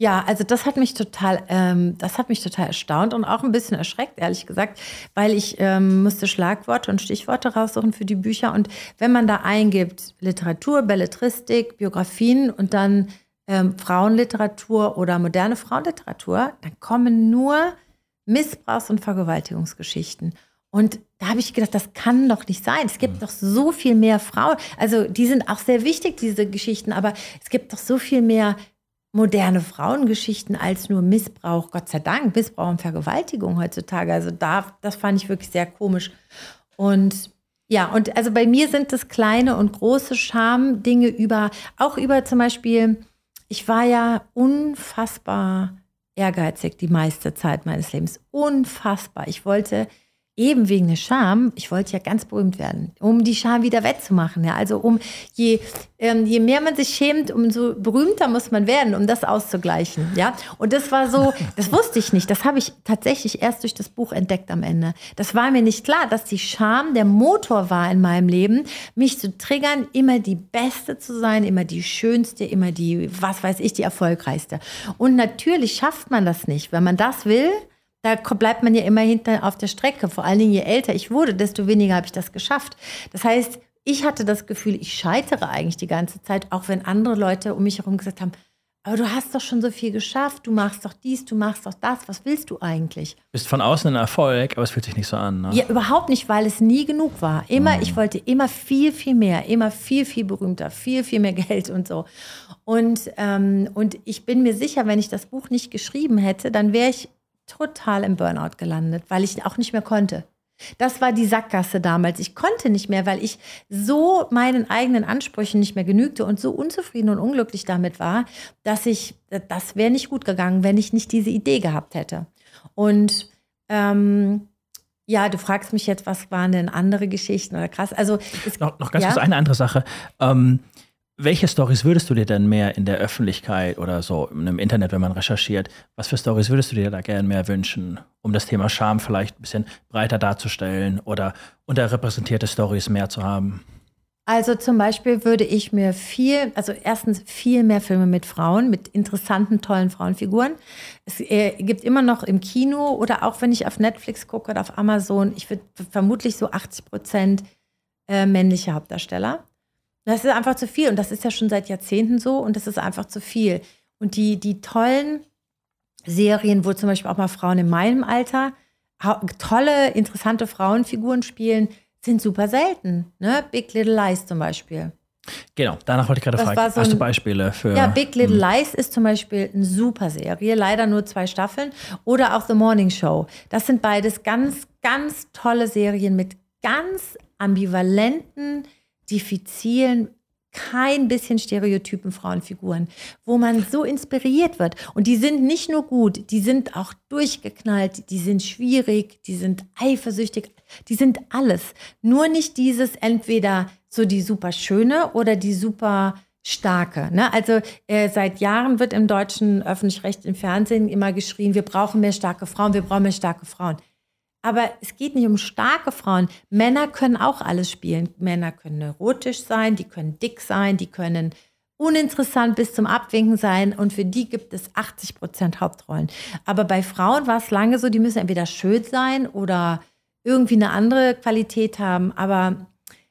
Ja, also das hat mich total, ähm, das hat mich total erstaunt und auch ein bisschen erschreckt, ehrlich gesagt, weil ich ähm, musste Schlagworte und Stichworte raussuchen für die Bücher. Und wenn man da eingibt, Literatur, Belletristik, Biografien und dann ähm, Frauenliteratur oder moderne Frauenliteratur, dann kommen nur Missbrauchs- und Vergewaltigungsgeschichten. Und da habe ich gedacht, das kann doch nicht sein. Es gibt mhm. doch so viel mehr Frauen. Also die sind auch sehr wichtig, diese Geschichten, aber es gibt doch so viel mehr moderne Frauengeschichten als nur Missbrauch, Gott sei Dank, Missbrauch und Vergewaltigung heutzutage. Also da, das fand ich wirklich sehr komisch. Und ja, und also bei mir sind das kleine und große Scham-Dinge über, auch über zum Beispiel, ich war ja unfassbar ehrgeizig die meiste Zeit meines Lebens. Unfassbar. Ich wollte eben wegen der Scham, ich wollte ja ganz berühmt werden, um die Scham wieder wettzumachen. Ja? Also um je, ähm, je mehr man sich schämt, umso berühmter muss man werden, um das auszugleichen. Ja? Und das war so, [LAUGHS] das wusste ich nicht. Das habe ich tatsächlich erst durch das Buch entdeckt am Ende. Das war mir nicht klar, dass die Scham der Motor war in meinem Leben, mich zu triggern, immer die Beste zu sein, immer die Schönste, immer die, was weiß ich, die erfolgreichste. Und natürlich schafft man das nicht. Wenn man das will, da bleibt man ja immer hinter auf der Strecke. Vor allen Dingen, je älter ich wurde, desto weniger habe ich das geschafft. Das heißt, ich hatte das Gefühl, ich scheitere eigentlich die ganze Zeit, auch wenn andere Leute um mich herum gesagt haben, aber du hast doch schon so viel geschafft, du machst doch dies, du machst doch das, was willst du eigentlich? Bist von außen ein Erfolg, aber es fühlt sich nicht so an. Ne? Ja, überhaupt nicht, weil es nie genug war. Immer, mhm. ich wollte immer viel, viel mehr, immer viel, viel berühmter, viel, viel mehr [LAUGHS] Geld und so. Und, ähm, und ich bin mir sicher, wenn ich das Buch nicht geschrieben hätte, dann wäre ich total im Burnout gelandet, weil ich auch nicht mehr konnte. Das war die Sackgasse damals. Ich konnte nicht mehr, weil ich so meinen eigenen Ansprüchen nicht mehr genügte und so unzufrieden und unglücklich damit war, dass ich, das wäre nicht gut gegangen, wenn ich nicht diese Idee gehabt hätte. Und ähm, ja, du fragst mich jetzt, was waren denn andere Geschichten oder krass? Also es, noch, noch ganz ja? kurz eine andere Sache. Ähm, welche Stories würdest du dir denn mehr in der Öffentlichkeit oder so im Internet, wenn man recherchiert, was für Stories würdest du dir da gerne mehr wünschen, um das Thema Scham vielleicht ein bisschen breiter darzustellen oder unterrepräsentierte Stories mehr zu haben? Also zum Beispiel würde ich mir viel, also erstens viel mehr Filme mit Frauen, mit interessanten, tollen Frauenfiguren. Es äh, gibt immer noch im Kino oder auch wenn ich auf Netflix gucke oder auf Amazon, ich würde vermutlich so 80 Prozent äh, männliche Hauptdarsteller. Das ist einfach zu viel und das ist ja schon seit Jahrzehnten so und das ist einfach zu viel. Und die, die tollen Serien, wo zum Beispiel auch mal Frauen in meinem Alter tolle, interessante Frauenfiguren spielen, sind super selten. Ne? Big Little Lies zum Beispiel. Genau, danach wollte ich gerade fragen. So Hast du Beispiele für. Ja, Big Little hm. Lies ist zum Beispiel eine super Serie, leider nur zwei Staffeln. Oder auch The Morning Show. Das sind beides ganz, ganz tolle Serien mit ganz ambivalenten diffizilen kein bisschen stereotypen Frauenfiguren, wo man so inspiriert wird. Und die sind nicht nur gut, die sind auch durchgeknallt, die sind schwierig, die sind eifersüchtig, die sind alles. Nur nicht dieses entweder so die super schöne oder die super starke. Ne? Also äh, seit Jahren wird im deutschen öffentlich-rechtlichen Fernsehen immer geschrien, wir brauchen mehr starke Frauen, wir brauchen mehr starke Frauen. Aber es geht nicht um starke Frauen. Männer können auch alles spielen. Männer können neurotisch sein, die können dick sein, die können uninteressant bis zum Abwinken sein und für die gibt es 80 Prozent Hauptrollen. Aber bei Frauen war es lange so, die müssen entweder schön sein oder irgendwie eine andere Qualität haben. Aber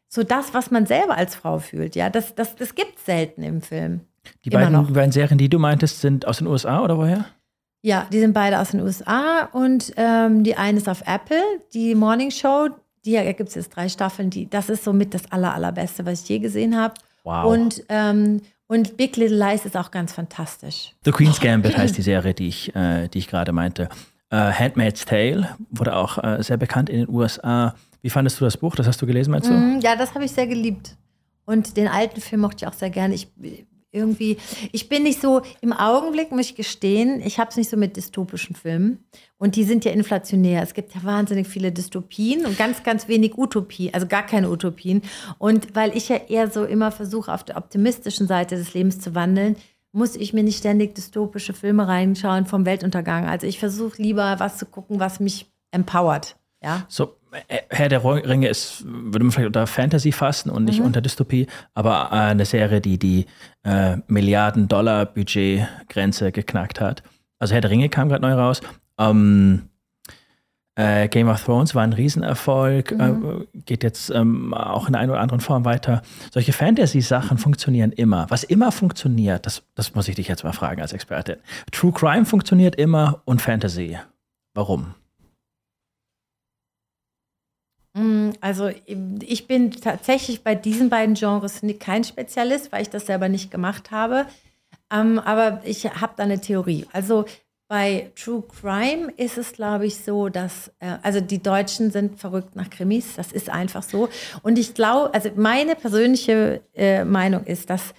so das, was man selber als Frau fühlt, ja, das, das, das gibt es selten im Film. Die beiden, beiden Serien, die du meintest, sind aus den USA oder woher? Ja, die sind beide aus den USA und ähm, die eine ist auf Apple, die Morning Show. Die da gibt es jetzt drei Staffeln. Die, das ist somit das aller, allerbeste, was ich je gesehen habe. Wow. Und, ähm, und Big Little Lies ist auch ganz fantastisch. The Queen's Gambit heißt die Serie, die ich, äh, die ich gerade meinte. Uh, Handmaid's Tale wurde auch uh, sehr bekannt in den USA. Wie fandest du das Buch? Das hast du gelesen, meinst du? Mm, ja, das habe ich sehr geliebt. Und den alten Film mochte ich auch sehr gerne. Ich irgendwie, ich bin nicht so, im Augenblick muss ich gestehen, ich habe es nicht so mit dystopischen Filmen. Und die sind ja inflationär. Es gibt ja wahnsinnig viele Dystopien und ganz, ganz wenig Utopie, also gar keine Utopien. Und weil ich ja eher so immer versuche, auf der optimistischen Seite des Lebens zu wandeln, muss ich mir nicht ständig dystopische Filme reinschauen vom Weltuntergang. Also ich versuche lieber was zu gucken, was mich empowert. Ja? So, Herr der Ringe ist, würde man vielleicht unter Fantasy fassen und nicht mhm. unter Dystopie, aber eine Serie, die die äh, Milliarden-Dollar-Budget-Grenze geknackt hat. Also Herr der Ringe kam gerade neu raus. Ähm, äh, Game of Thrones war ein Riesenerfolg, mhm. äh, geht jetzt ähm, auch in einer oder anderen Form weiter. Solche Fantasy-Sachen funktionieren immer. Was immer funktioniert, das, das muss ich dich jetzt mal fragen als Expertin. True Crime funktioniert immer und Fantasy. Warum? Mm, also ich bin tatsächlich bei diesen beiden Genres kein Spezialist, weil ich das selber nicht gemacht habe. Ähm, aber ich habe da eine Theorie. Also bei True Crime ist es, glaube ich, so, dass, äh, also die Deutschen sind verrückt nach Krimis, das ist einfach so. Und ich glaube, also meine persönliche äh, Meinung ist, dass,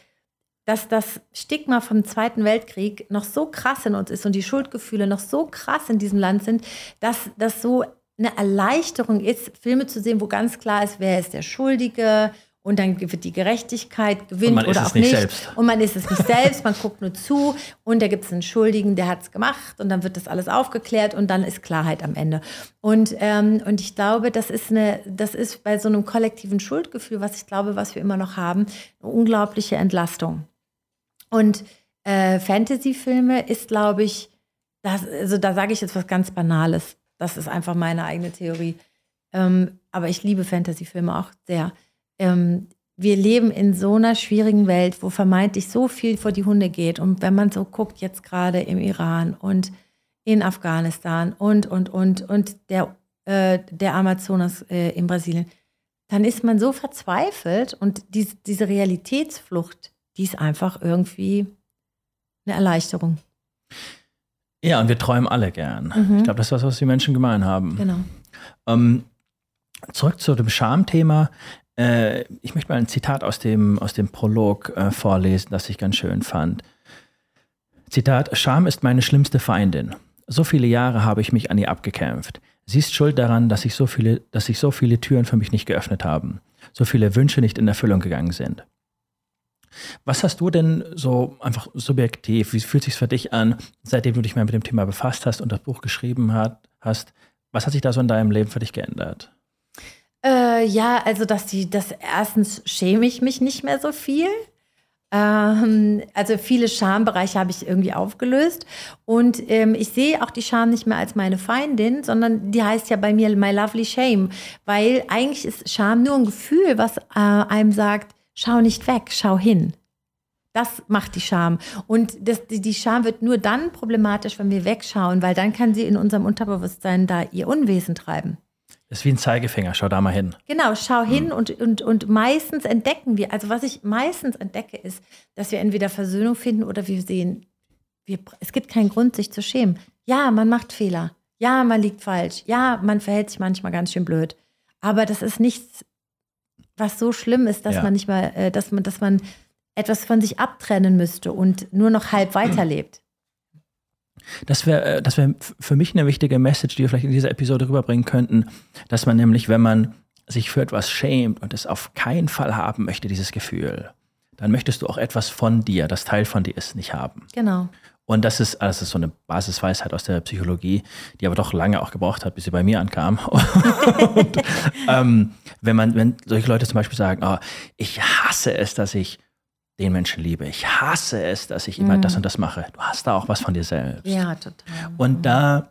dass das Stigma vom Zweiten Weltkrieg noch so krass in uns ist und die Schuldgefühle noch so krass in diesem Land sind, dass das so eine Erleichterung ist, Filme zu sehen, wo ganz klar ist, wer ist der Schuldige und dann wird die Gerechtigkeit gewinnt oder auch nicht. Selbst. Und man ist es nicht selbst, man guckt nur zu und da gibt es einen Schuldigen, der hat es gemacht und dann wird das alles aufgeklärt und dann ist Klarheit am Ende. Und, ähm, und ich glaube, das ist, eine, das ist bei so einem kollektiven Schuldgefühl, was ich glaube, was wir immer noch haben, eine unglaubliche Entlastung. Und äh, Fantasy-Filme ist, glaube ich, das, also da sage ich jetzt was ganz Banales. Das ist einfach meine eigene Theorie. Ähm, aber ich liebe Fantasy-Filme auch sehr. Ähm, wir leben in so einer schwierigen Welt, wo vermeintlich so viel vor die Hunde geht. Und wenn man so guckt, jetzt gerade im Iran und in Afghanistan und, und, und, und der, äh, der Amazonas äh, in Brasilien, dann ist man so verzweifelt und die, diese Realitätsflucht, die ist einfach irgendwie eine Erleichterung. Ja, und wir träumen alle gern. Mhm. Ich glaube, das ist was, was die Menschen gemein haben. Genau. Ähm, zurück zu dem Schamthema. Äh, ich möchte mal ein Zitat aus dem, aus dem Prolog äh, vorlesen, das ich ganz schön fand. Zitat: Scham ist meine schlimmste Feindin. So viele Jahre habe ich mich an ihr abgekämpft. Sie ist schuld daran, dass sich so viele, dass sich so viele Türen für mich nicht geöffnet haben, so viele Wünsche nicht in Erfüllung gegangen sind. Was hast du denn so einfach subjektiv, wie fühlt sich für dich an, seitdem du dich mal mit dem Thema befasst hast und das Buch geschrieben hat, hast? Was hat sich da so in deinem Leben für dich geändert? Äh, ja, also dass die, das erstens schäme ich mich nicht mehr so viel. Ähm, also viele Schambereiche habe ich irgendwie aufgelöst. Und ähm, ich sehe auch die Scham nicht mehr als meine Feindin, sondern die heißt ja bei mir My Lovely Shame. Weil eigentlich ist Scham nur ein Gefühl, was äh, einem sagt, schau nicht weg, schau hin. Das macht die Scham. Und das, die Scham wird nur dann problematisch, wenn wir wegschauen, weil dann kann sie in unserem Unterbewusstsein da ihr Unwesen treiben. Das ist wie ein Zeigefinger, schau da mal hin. Genau, schau hin hm. und, und, und meistens entdecken wir, also was ich meistens entdecke, ist, dass wir entweder Versöhnung finden oder wir sehen, wir, es gibt keinen Grund, sich zu schämen. Ja, man macht Fehler. Ja, man liegt falsch. Ja, man verhält sich manchmal ganz schön blöd. Aber das ist nichts was so schlimm ist, dass ja. man nicht mal, äh, dass man, dass man etwas von sich abtrennen müsste und nur noch halb weiterlebt. Das wäre äh, das wär für mich eine wichtige Message, die wir vielleicht in dieser Episode rüberbringen könnten, dass man nämlich, wenn man sich für etwas schämt und es auf keinen Fall haben möchte, dieses Gefühl, dann möchtest du auch etwas von dir, das Teil von dir ist, nicht haben. Genau. Und das ist, das ist so eine Basisweisheit aus der Psychologie, die aber doch lange auch gebraucht hat, bis sie bei mir ankam. [LAUGHS] und, ähm, wenn man, wenn solche Leute zum Beispiel sagen, oh, ich hasse es, dass ich den Menschen liebe. Ich hasse es, dass ich immer mhm. das und das mache. Du hast da auch was von dir selbst. Ja, total. Und da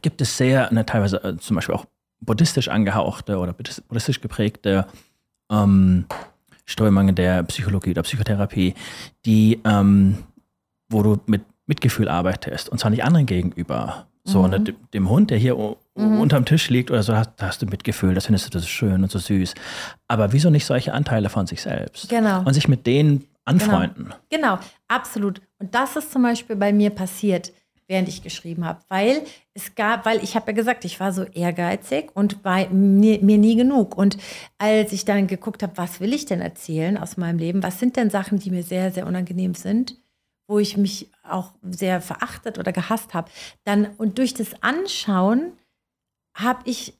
gibt es sehr, ne, teilweise äh, zum Beispiel auch buddhistisch angehauchte oder buddhistisch geprägte ähm, Strömungen der Psychologie oder Psychotherapie, die, ähm, wo du mit Mitgefühl arbeitest und zwar nicht anderen gegenüber. So, mhm. ne, dem Hund, der hier mhm. unterm Tisch liegt oder so, da hast du Mitgefühl, das findest du das schön und so süß. Aber wieso nicht solche Anteile von sich selbst? Genau. Und sich mit denen anfreunden. Genau, genau absolut. Und das ist zum Beispiel bei mir passiert, während ich geschrieben habe, weil es gab, weil ich habe ja gesagt, ich war so ehrgeizig und war mir, mir nie genug. Und als ich dann geguckt habe, was will ich denn erzählen aus meinem Leben, was sind denn Sachen, die mir sehr, sehr unangenehm sind, wo ich mich auch sehr verachtet oder gehasst habe, dann und durch das Anschauen habe ich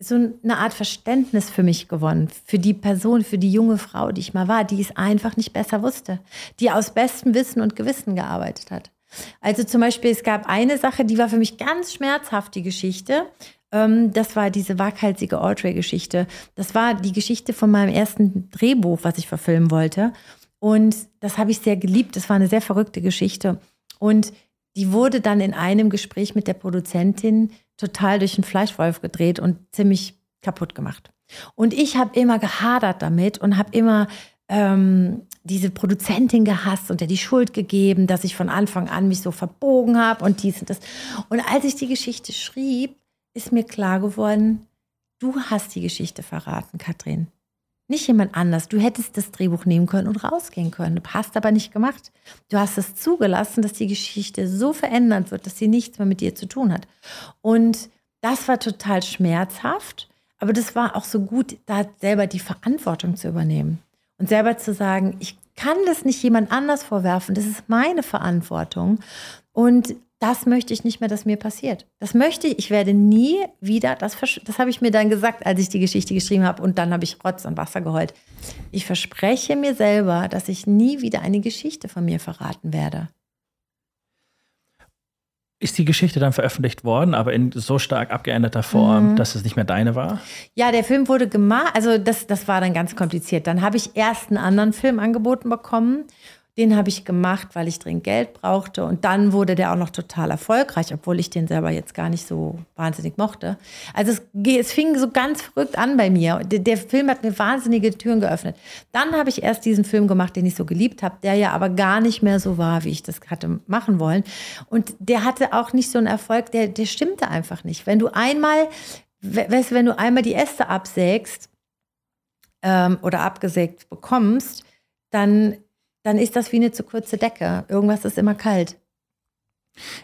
so eine Art Verständnis für mich gewonnen, für die Person, für die junge Frau, die ich mal war, die es einfach nicht besser wusste, die aus bestem Wissen und Gewissen gearbeitet hat. Also zum Beispiel, es gab eine Sache, die war für mich ganz schmerzhaft, die Geschichte. Ähm, das war diese waghalsige Audrey-Geschichte. Das war die Geschichte von meinem ersten Drehbuch, was ich verfilmen wollte. Und das habe ich sehr geliebt. Das war eine sehr verrückte Geschichte. Und die wurde dann in einem Gespräch mit der Produzentin total durch den Fleischwolf gedreht und ziemlich kaputt gemacht. Und ich habe immer gehadert damit und habe immer ähm, diese Produzentin gehasst und der die Schuld gegeben, dass ich von Anfang an mich so verbogen habe und dies und das. Und als ich die Geschichte schrieb, ist mir klar geworden, du hast die Geschichte verraten, Katrin. Nicht jemand anders. Du hättest das Drehbuch nehmen können und rausgehen können. Du hast aber nicht gemacht. Du hast es zugelassen, dass die Geschichte so verändert wird, dass sie nichts mehr mit dir zu tun hat. Und das war total schmerzhaft, aber das war auch so gut, da selber die Verantwortung zu übernehmen und selber zu sagen, ich kann das nicht jemand anders vorwerfen, das ist meine Verantwortung. Und das möchte ich nicht mehr, dass mir passiert. Das möchte ich. Ich werde nie wieder, das, das habe ich mir dann gesagt, als ich die Geschichte geschrieben habe und dann habe ich Rotz und Wasser geheult. Ich verspreche mir selber, dass ich nie wieder eine Geschichte von mir verraten werde. Ist die Geschichte dann veröffentlicht worden, aber in so stark abgeänderter Form, mhm. dass es nicht mehr deine war? Ja, der Film wurde gemacht, also das, das war dann ganz kompliziert. Dann habe ich erst einen anderen Film angeboten bekommen den habe ich gemacht, weil ich dringend Geld brauchte. Und dann wurde der auch noch total erfolgreich, obwohl ich den selber jetzt gar nicht so wahnsinnig mochte. Also es, es fing so ganz verrückt an bei mir. Der, der Film hat mir wahnsinnige Türen geöffnet. Dann habe ich erst diesen Film gemacht, den ich so geliebt habe, der ja aber gar nicht mehr so war, wie ich das hatte machen wollen. Und der hatte auch nicht so einen Erfolg, der, der stimmte einfach nicht. Wenn du einmal, weißt du, wenn du einmal die Äste absägst ähm, oder abgesägt bekommst, dann dann ist das wie eine zu kurze Decke. Irgendwas ist immer kalt.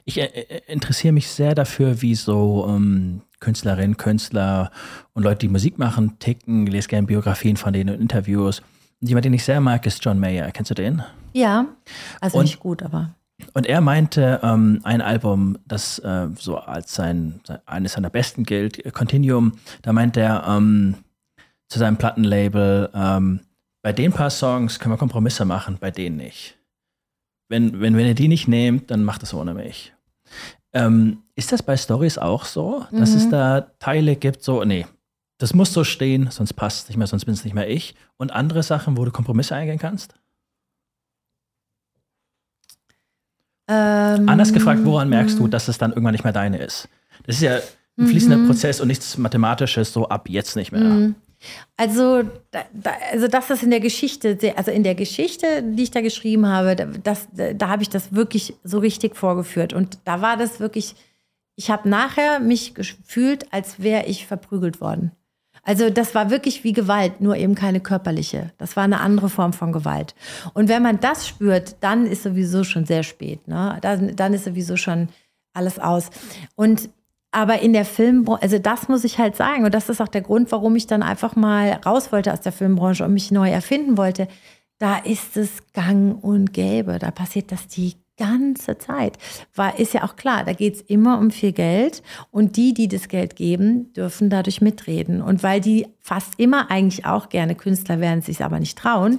Ich äh, äh, interessiere mich sehr dafür, wie so ähm, Künstlerinnen, Künstler und Leute, die Musik machen, ticken. Ich lese gerne Biografien von denen und Interviews. Und jemand, den ich sehr mag, ist John Mayer. Kennst du den? Ja, also und, nicht gut, aber. Und er meinte, ähm, ein Album, das äh, so als sein, eines seiner besten gilt, Continuum, da meint er ähm, zu seinem Plattenlabel, ähm, bei den paar Songs können wir Kompromisse machen, bei denen nicht. Wenn, wenn, wenn ihr die nicht nehmt, dann macht das ohne mich. Ähm, ist das bei Stories auch so, dass mhm. es da Teile gibt, so, nee, das muss so stehen, sonst passt es nicht mehr, sonst bin es nicht mehr ich. Und andere Sachen, wo du Kompromisse eingehen kannst? Ähm, Anders gefragt, woran merkst du, dass es dann irgendwann nicht mehr deine ist? Das ist ja ein fließender mhm. Prozess und nichts Mathematisches, so ab jetzt nicht mehr. Mhm. Also, da, also das ist in der Geschichte, also in der Geschichte, die ich da geschrieben habe, das, da habe ich das wirklich so richtig vorgeführt. Und da war das wirklich, ich habe nachher mich gefühlt, als wäre ich verprügelt worden. Also das war wirklich wie Gewalt, nur eben keine körperliche. Das war eine andere Form von Gewalt. Und wenn man das spürt, dann ist sowieso schon sehr spät. Ne? Dann, dann ist sowieso schon alles aus. Und Aber in der Filmbranche, also das muss ich halt sagen. Und das ist auch der Grund, warum ich dann einfach mal raus wollte aus der Filmbranche und mich neu erfinden wollte. Da ist es gang und gäbe. Da passiert das die ganze Zeit. War, ist ja auch klar, da geht es immer um viel Geld und die, die das Geld geben, dürfen dadurch mitreden. Und weil die fast immer eigentlich auch gerne Künstler wären, sich aber nicht trauen,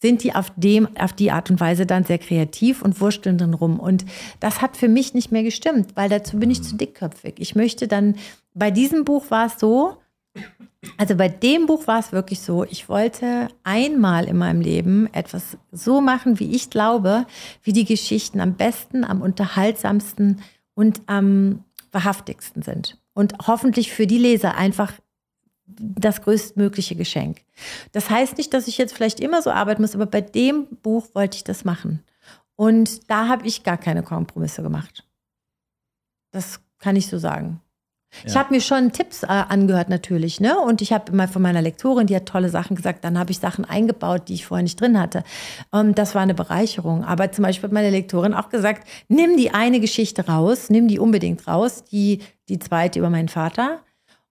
sind die auf, dem, auf die Art und Weise dann sehr kreativ und wursteln dann rum. Und das hat für mich nicht mehr gestimmt, weil dazu bin ich zu dickköpfig. Ich möchte dann, bei diesem Buch war es so, also bei dem Buch war es wirklich so, ich wollte einmal in meinem Leben etwas so machen, wie ich glaube, wie die Geschichten am besten, am unterhaltsamsten und am wahrhaftigsten sind. Und hoffentlich für die Leser einfach das größtmögliche Geschenk. Das heißt nicht, dass ich jetzt vielleicht immer so arbeiten muss, aber bei dem Buch wollte ich das machen. Und da habe ich gar keine Kompromisse gemacht. Das kann ich so sagen. Ja. Ich habe mir schon Tipps äh, angehört natürlich, ne? Und ich habe mal von meiner Lektorin, die hat tolle Sachen gesagt, dann habe ich Sachen eingebaut, die ich vorher nicht drin hatte. Und ähm, das war eine Bereicherung. Aber zum Beispiel hat meine Lektorin auch gesagt, nimm die eine Geschichte raus, nimm die unbedingt raus, die, die zweite über meinen Vater,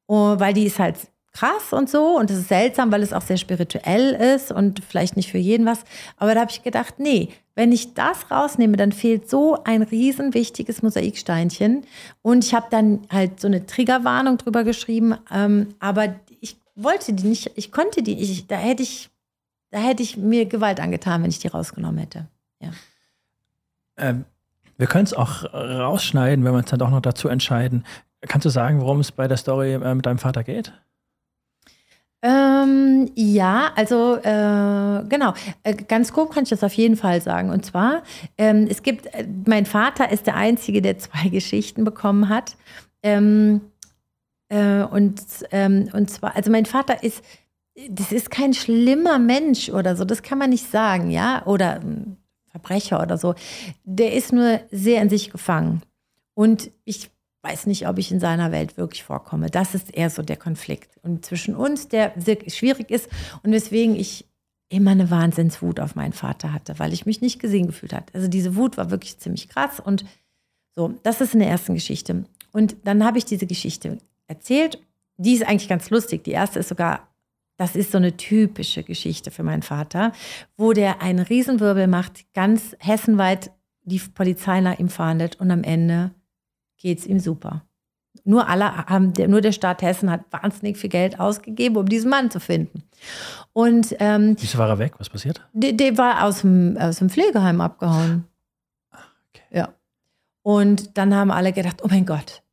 oh, weil die ist halt krass und so und es ist seltsam, weil es auch sehr spirituell ist und vielleicht nicht für jeden was. Aber da habe ich gedacht, nee, wenn ich das rausnehme, dann fehlt so ein riesen wichtiges Mosaiksteinchen. Und ich habe dann halt so eine Triggerwarnung drüber geschrieben, ähm, aber ich wollte die nicht, ich konnte die, ich, da hätte ich, da hätte ich mir Gewalt angetan, wenn ich die rausgenommen hätte. Ja. Ähm, wir können es auch rausschneiden, wenn wir uns dann doch noch dazu entscheiden. Kannst du sagen, worum es bei der Story äh, mit deinem Vater geht? Ähm, ja, also äh, genau. Äh, ganz grob kann ich das auf jeden Fall sagen. Und zwar, ähm, es gibt, äh, mein Vater ist der Einzige, der [LAUGHS] zwei Geschichten bekommen hat. Ähm, äh, und, ähm, und zwar, also mein Vater ist, das ist kein schlimmer Mensch oder so, das kann man nicht sagen, ja, oder ähm, Verbrecher oder so. Der ist nur sehr in sich gefangen. Und ich weiß nicht, ob ich in seiner Welt wirklich vorkomme. Das ist eher so der Konflikt. Und zwischen uns, der schwierig ist und weswegen ich immer eine Wahnsinnswut auf meinen Vater hatte, weil ich mich nicht gesehen gefühlt habe. Also diese Wut war wirklich ziemlich krass und so, das ist in der ersten Geschichte. Und dann habe ich diese Geschichte erzählt. Die ist eigentlich ganz lustig. Die erste ist sogar, das ist so eine typische Geschichte für meinen Vater, wo der einen Riesenwirbel macht, ganz hessenweit die Polizei nach ihm fahndet und am Ende geht es ihm super. Nur alle haben, nur der Staat Hessen hat wahnsinnig viel Geld ausgegeben, um diesen Mann zu finden. Und ähm, wieso war er weg? Was passiert? Der, der war aus dem, aus dem Pflegeheim abgehauen. Ah, okay. Ja. Und dann haben alle gedacht, oh mein Gott.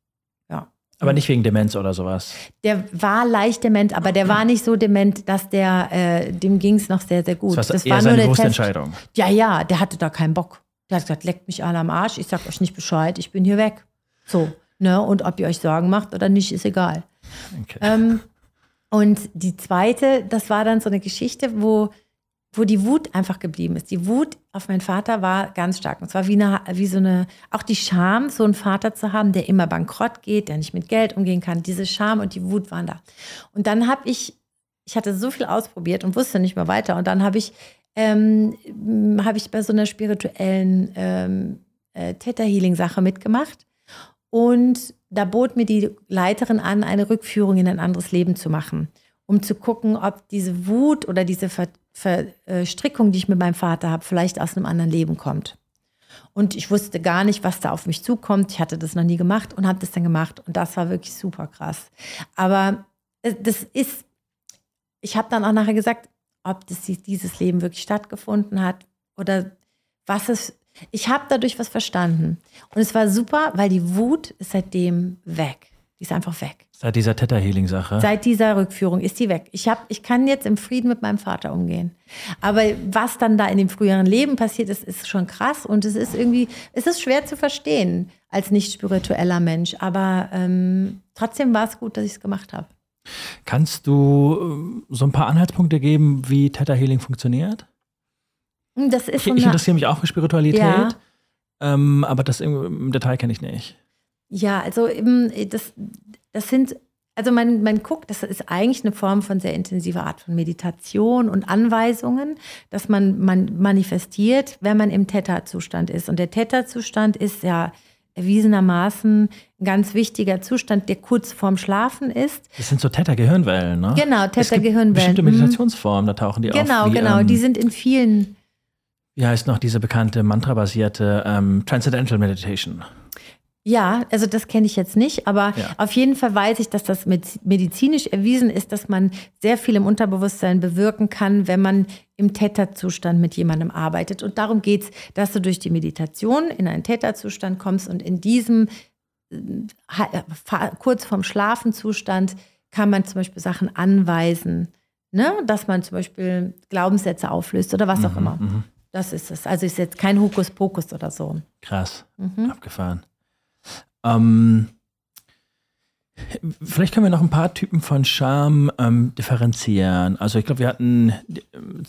Ja. Aber nicht wegen Demenz oder sowas. Der war leicht dement, aber der war nicht so dement, dass der, äh, dem ging es noch sehr, sehr gut. Das, das war nur eine Entscheidung. Ja, ja, der hatte da keinen Bock. Der hat gesagt, leckt mich alle am Arsch, ich sag euch nicht Bescheid, ich bin hier weg. So, ne? Und ob ihr euch Sorgen macht oder nicht, ist egal. Okay. Ähm, und die zweite, das war dann so eine Geschichte, wo, wo die Wut einfach geblieben ist. Die Wut auf meinen Vater war ganz stark. Und zwar wie, eine, wie so eine, auch die Scham, so einen Vater zu haben, der immer bankrott geht, der nicht mit Geld umgehen kann. Diese Scham und die Wut waren da. Und dann habe ich, ich hatte so viel ausprobiert und wusste nicht mehr weiter. Und dann habe ich, ähm, habe ich bei so einer spirituellen ähm, äh, Theta Healing Sache mitgemacht und da bot mir die Leiterin an, eine Rückführung in ein anderes Leben zu machen, um zu gucken, ob diese Wut oder diese Verstrickung, die ich mit meinem Vater habe, vielleicht aus einem anderen Leben kommt. Und ich wusste gar nicht, was da auf mich zukommt. Ich hatte das noch nie gemacht und habe das dann gemacht. Und das war wirklich super krass. Aber das ist, ich habe dann auch nachher gesagt, ob das dieses Leben wirklich stattgefunden hat oder was es ich habe dadurch was verstanden. Und es war super, weil die Wut ist seitdem weg. Die ist einfach weg. Seit dieser Theta Healing Sache. Seit dieser Rückführung ist die weg. Ich hab, ich kann jetzt im Frieden mit meinem Vater umgehen. Aber was dann da in dem früheren Leben passiert ist, ist schon krass und es ist irgendwie, es ist schwer zu verstehen als nicht spiritueller Mensch. Aber ähm, trotzdem war es gut, dass ich es gemacht habe. Kannst du äh, so ein paar Anhaltspunkte geben, wie Theta Healing funktioniert? Das ist ich, so ich interessiere mich auch für Spiritualität, ja. ähm, aber das im, im Detail kenne ich nicht. Ja, also das, das sind, also man, man guckt, das ist eigentlich eine Form von sehr intensiver Art von Meditation und Anweisungen, dass man, man manifestiert, wenn man im Theta-Zustand ist. Und der Theta-Zustand ist ja erwiesenermaßen ein ganz wichtiger Zustand, der kurz vorm Schlafen ist. Das sind so Theta-Gehirnwellen, ne? Genau, Theta-Gehirnwellen. Bestimmte Meditationsformen, da tauchen die genau, auf. Genau, genau, ähm, die sind in vielen. Wie heißt noch diese bekannte mantrabasierte ähm, Transcendental Meditation? Ja, also das kenne ich jetzt nicht, aber ja. auf jeden Fall weiß ich, dass das medizinisch erwiesen ist, dass man sehr viel im Unterbewusstsein bewirken kann, wenn man im Theta-Zustand mit jemandem arbeitet. Und darum geht es, dass du durch die Meditation in einen Theta-Zustand kommst und in diesem äh, kurz vorm Schlafenzustand kann man zum Beispiel Sachen anweisen, ne? dass man zum Beispiel Glaubenssätze auflöst oder was mhm, auch immer. Mhm. Das ist es. Also ist jetzt kein Hokuspokus oder so. Krass, mhm. abgefahren. Ähm, vielleicht können wir noch ein paar Typen von Scham ähm, differenzieren. Also ich glaube, wir hatten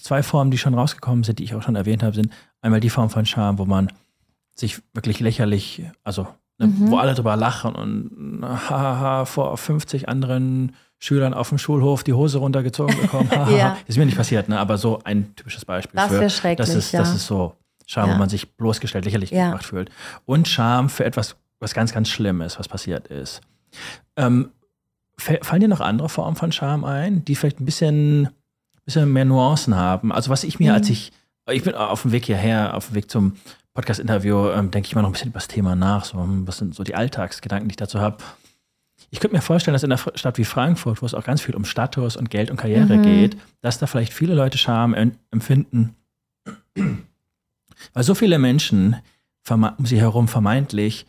zwei Formen, die schon rausgekommen sind, die ich auch schon erwähnt habe, sind einmal die Form von Scham, wo man sich wirklich lächerlich, also ne, mhm. wo alle drüber lachen und hahaha vor 50 anderen Schülern auf dem Schulhof die Hose runtergezogen bekommen. [LAUGHS] ja. Ist mir nicht passiert, ne? aber so ein typisches Beispiel. Das wäre schrecklich. Das ist, ja. das ist so Scham, ja. wo man sich bloßgestellt, lächerlich ja. gemacht fühlt. Und Scham für etwas was ganz, ganz Schlimmes, was passiert ist. Ähm, fallen dir noch andere Formen von Scham ein, die vielleicht ein bisschen, bisschen mehr Nuancen haben? Also was ich mir, mhm. als ich, ich bin auf dem Weg hierher, auf dem Weg zum Podcast-Interview, ähm, denke ich mal noch ein bisschen über das Thema nach. So, hm, was sind so die Alltagsgedanken, die ich dazu habe? Ich könnte mir vorstellen, dass in einer Stadt wie Frankfurt, wo es auch ganz viel um Status und Geld und Karriere mhm. geht, dass da vielleicht viele Leute Scham empfinden, weil so viele Menschen um sie herum vermeintlich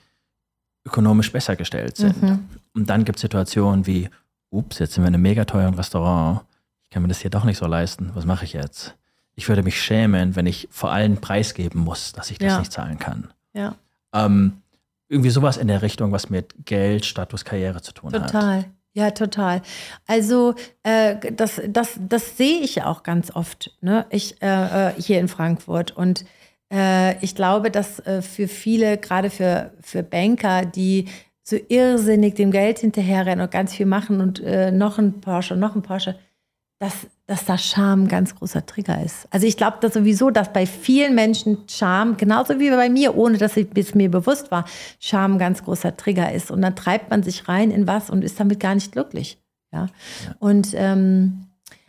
ökonomisch besser gestellt sind. Mhm. Und dann gibt es Situationen wie, ups, jetzt sind wir in einem mega teuren Restaurant, ich kann mir das hier doch nicht so leisten, was mache ich jetzt? Ich würde mich schämen, wenn ich vor allem preisgeben muss, dass ich das ja. nicht zahlen kann. Ja. Ähm, irgendwie sowas in der Richtung, was mit Geld, Status, Karriere zu tun total. hat. Total. Ja, total. Also äh, das, das, das sehe ich auch ganz oft, ne? Ich äh, äh hier in Frankfurt. Und äh, ich glaube, dass äh, für viele, gerade für, für Banker, die so irrsinnig dem Geld hinterherrennen und ganz viel machen und äh, noch ein Porsche, noch ein Porsche, dass, dass da Scham ein ganz großer Trigger ist. Also ich glaube dass sowieso, dass bei vielen Menschen Scham, genauso wie bei mir, ohne dass es mir bewusst war, Scham ein ganz großer Trigger ist. Und dann treibt man sich rein in was und ist damit gar nicht glücklich. Ja. ja. Und ähm,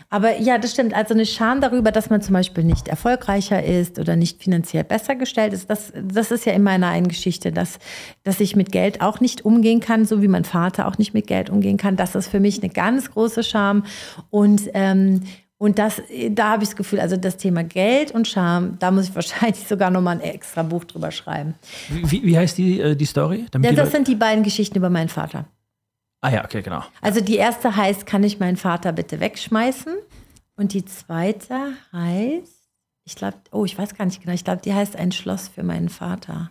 aber ja, das stimmt. Also eine Scham darüber, dass man zum Beispiel nicht erfolgreicher ist oder nicht finanziell besser gestellt ist, das, das ist ja in meiner einen Geschichte, dass, dass ich mit Geld auch nicht umgehen kann, so wie mein Vater auch nicht mit Geld umgehen kann. Das ist für mich eine ganz große Scham. Und ähm, und das, da habe ich das Gefühl, also das Thema Geld und Scham, da muss ich [LAUGHS] wahrscheinlich sogar nochmal ein extra Buch drüber schreiben. Wie, wie heißt die, äh, die Story? ja, das sind die beiden Geschichten über meinen Vater. Ah ja, okay, genau. Also die erste heißt, kann ich meinen Vater bitte wegschmeißen? Und die zweite heißt, ich glaube, oh, ich weiß gar nicht genau, ich glaube, die heißt ein Schloss für meinen Vater.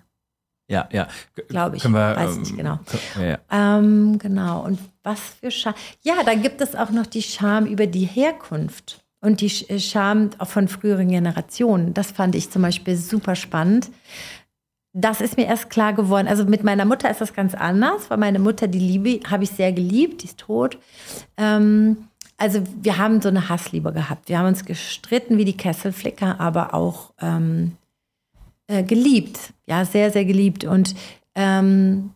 Ja, ja. Glaube ich. Wir, weiß ähm, nicht genau. Ja, ja. Ähm, genau. Und was für Scham. Ja, dann gibt es auch noch die Scham über die Herkunft und die Scham von früheren Generationen. Das fand ich zum Beispiel super spannend das ist mir erst klar geworden. Also mit meiner Mutter ist das ganz anders, weil meine Mutter, die Liebe, habe ich sehr geliebt, die ist tot. Ähm, also wir haben so eine Hassliebe gehabt. Wir haben uns gestritten wie die Kesselflicker, aber auch ähm, äh, geliebt. Ja, sehr, sehr geliebt. Und, ähm,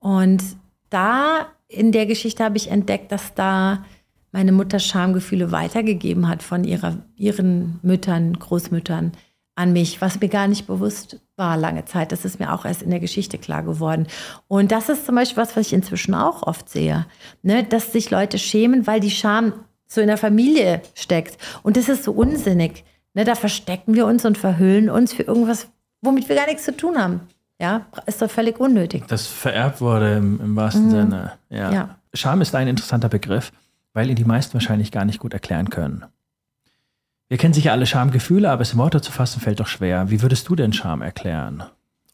und da in der Geschichte habe ich entdeckt, dass da meine Mutter Schamgefühle weitergegeben hat von ihrer, ihren Müttern, Großmüttern an mich, was mir gar nicht bewusst war lange Zeit. Das ist mir auch erst in der Geschichte klar geworden. Und das ist zum Beispiel was, was ich inzwischen auch oft sehe, ne? dass sich Leute schämen, weil die Scham so in der Familie steckt. Und das ist so unsinnig. Ne? Da verstecken wir uns und verhüllen uns für irgendwas, womit wir gar nichts zu tun haben. Ja, ist doch völlig unnötig. Das vererbt wurde im, im wahrsten mhm. Sinne. Ja. ja. Scham ist ein interessanter Begriff, weil ihn die meisten wahrscheinlich gar nicht gut erklären können. Wir kennen sicher alle Schamgefühle, aber es in Worte zu fassen fällt doch schwer. Wie würdest du denn Scham erklären?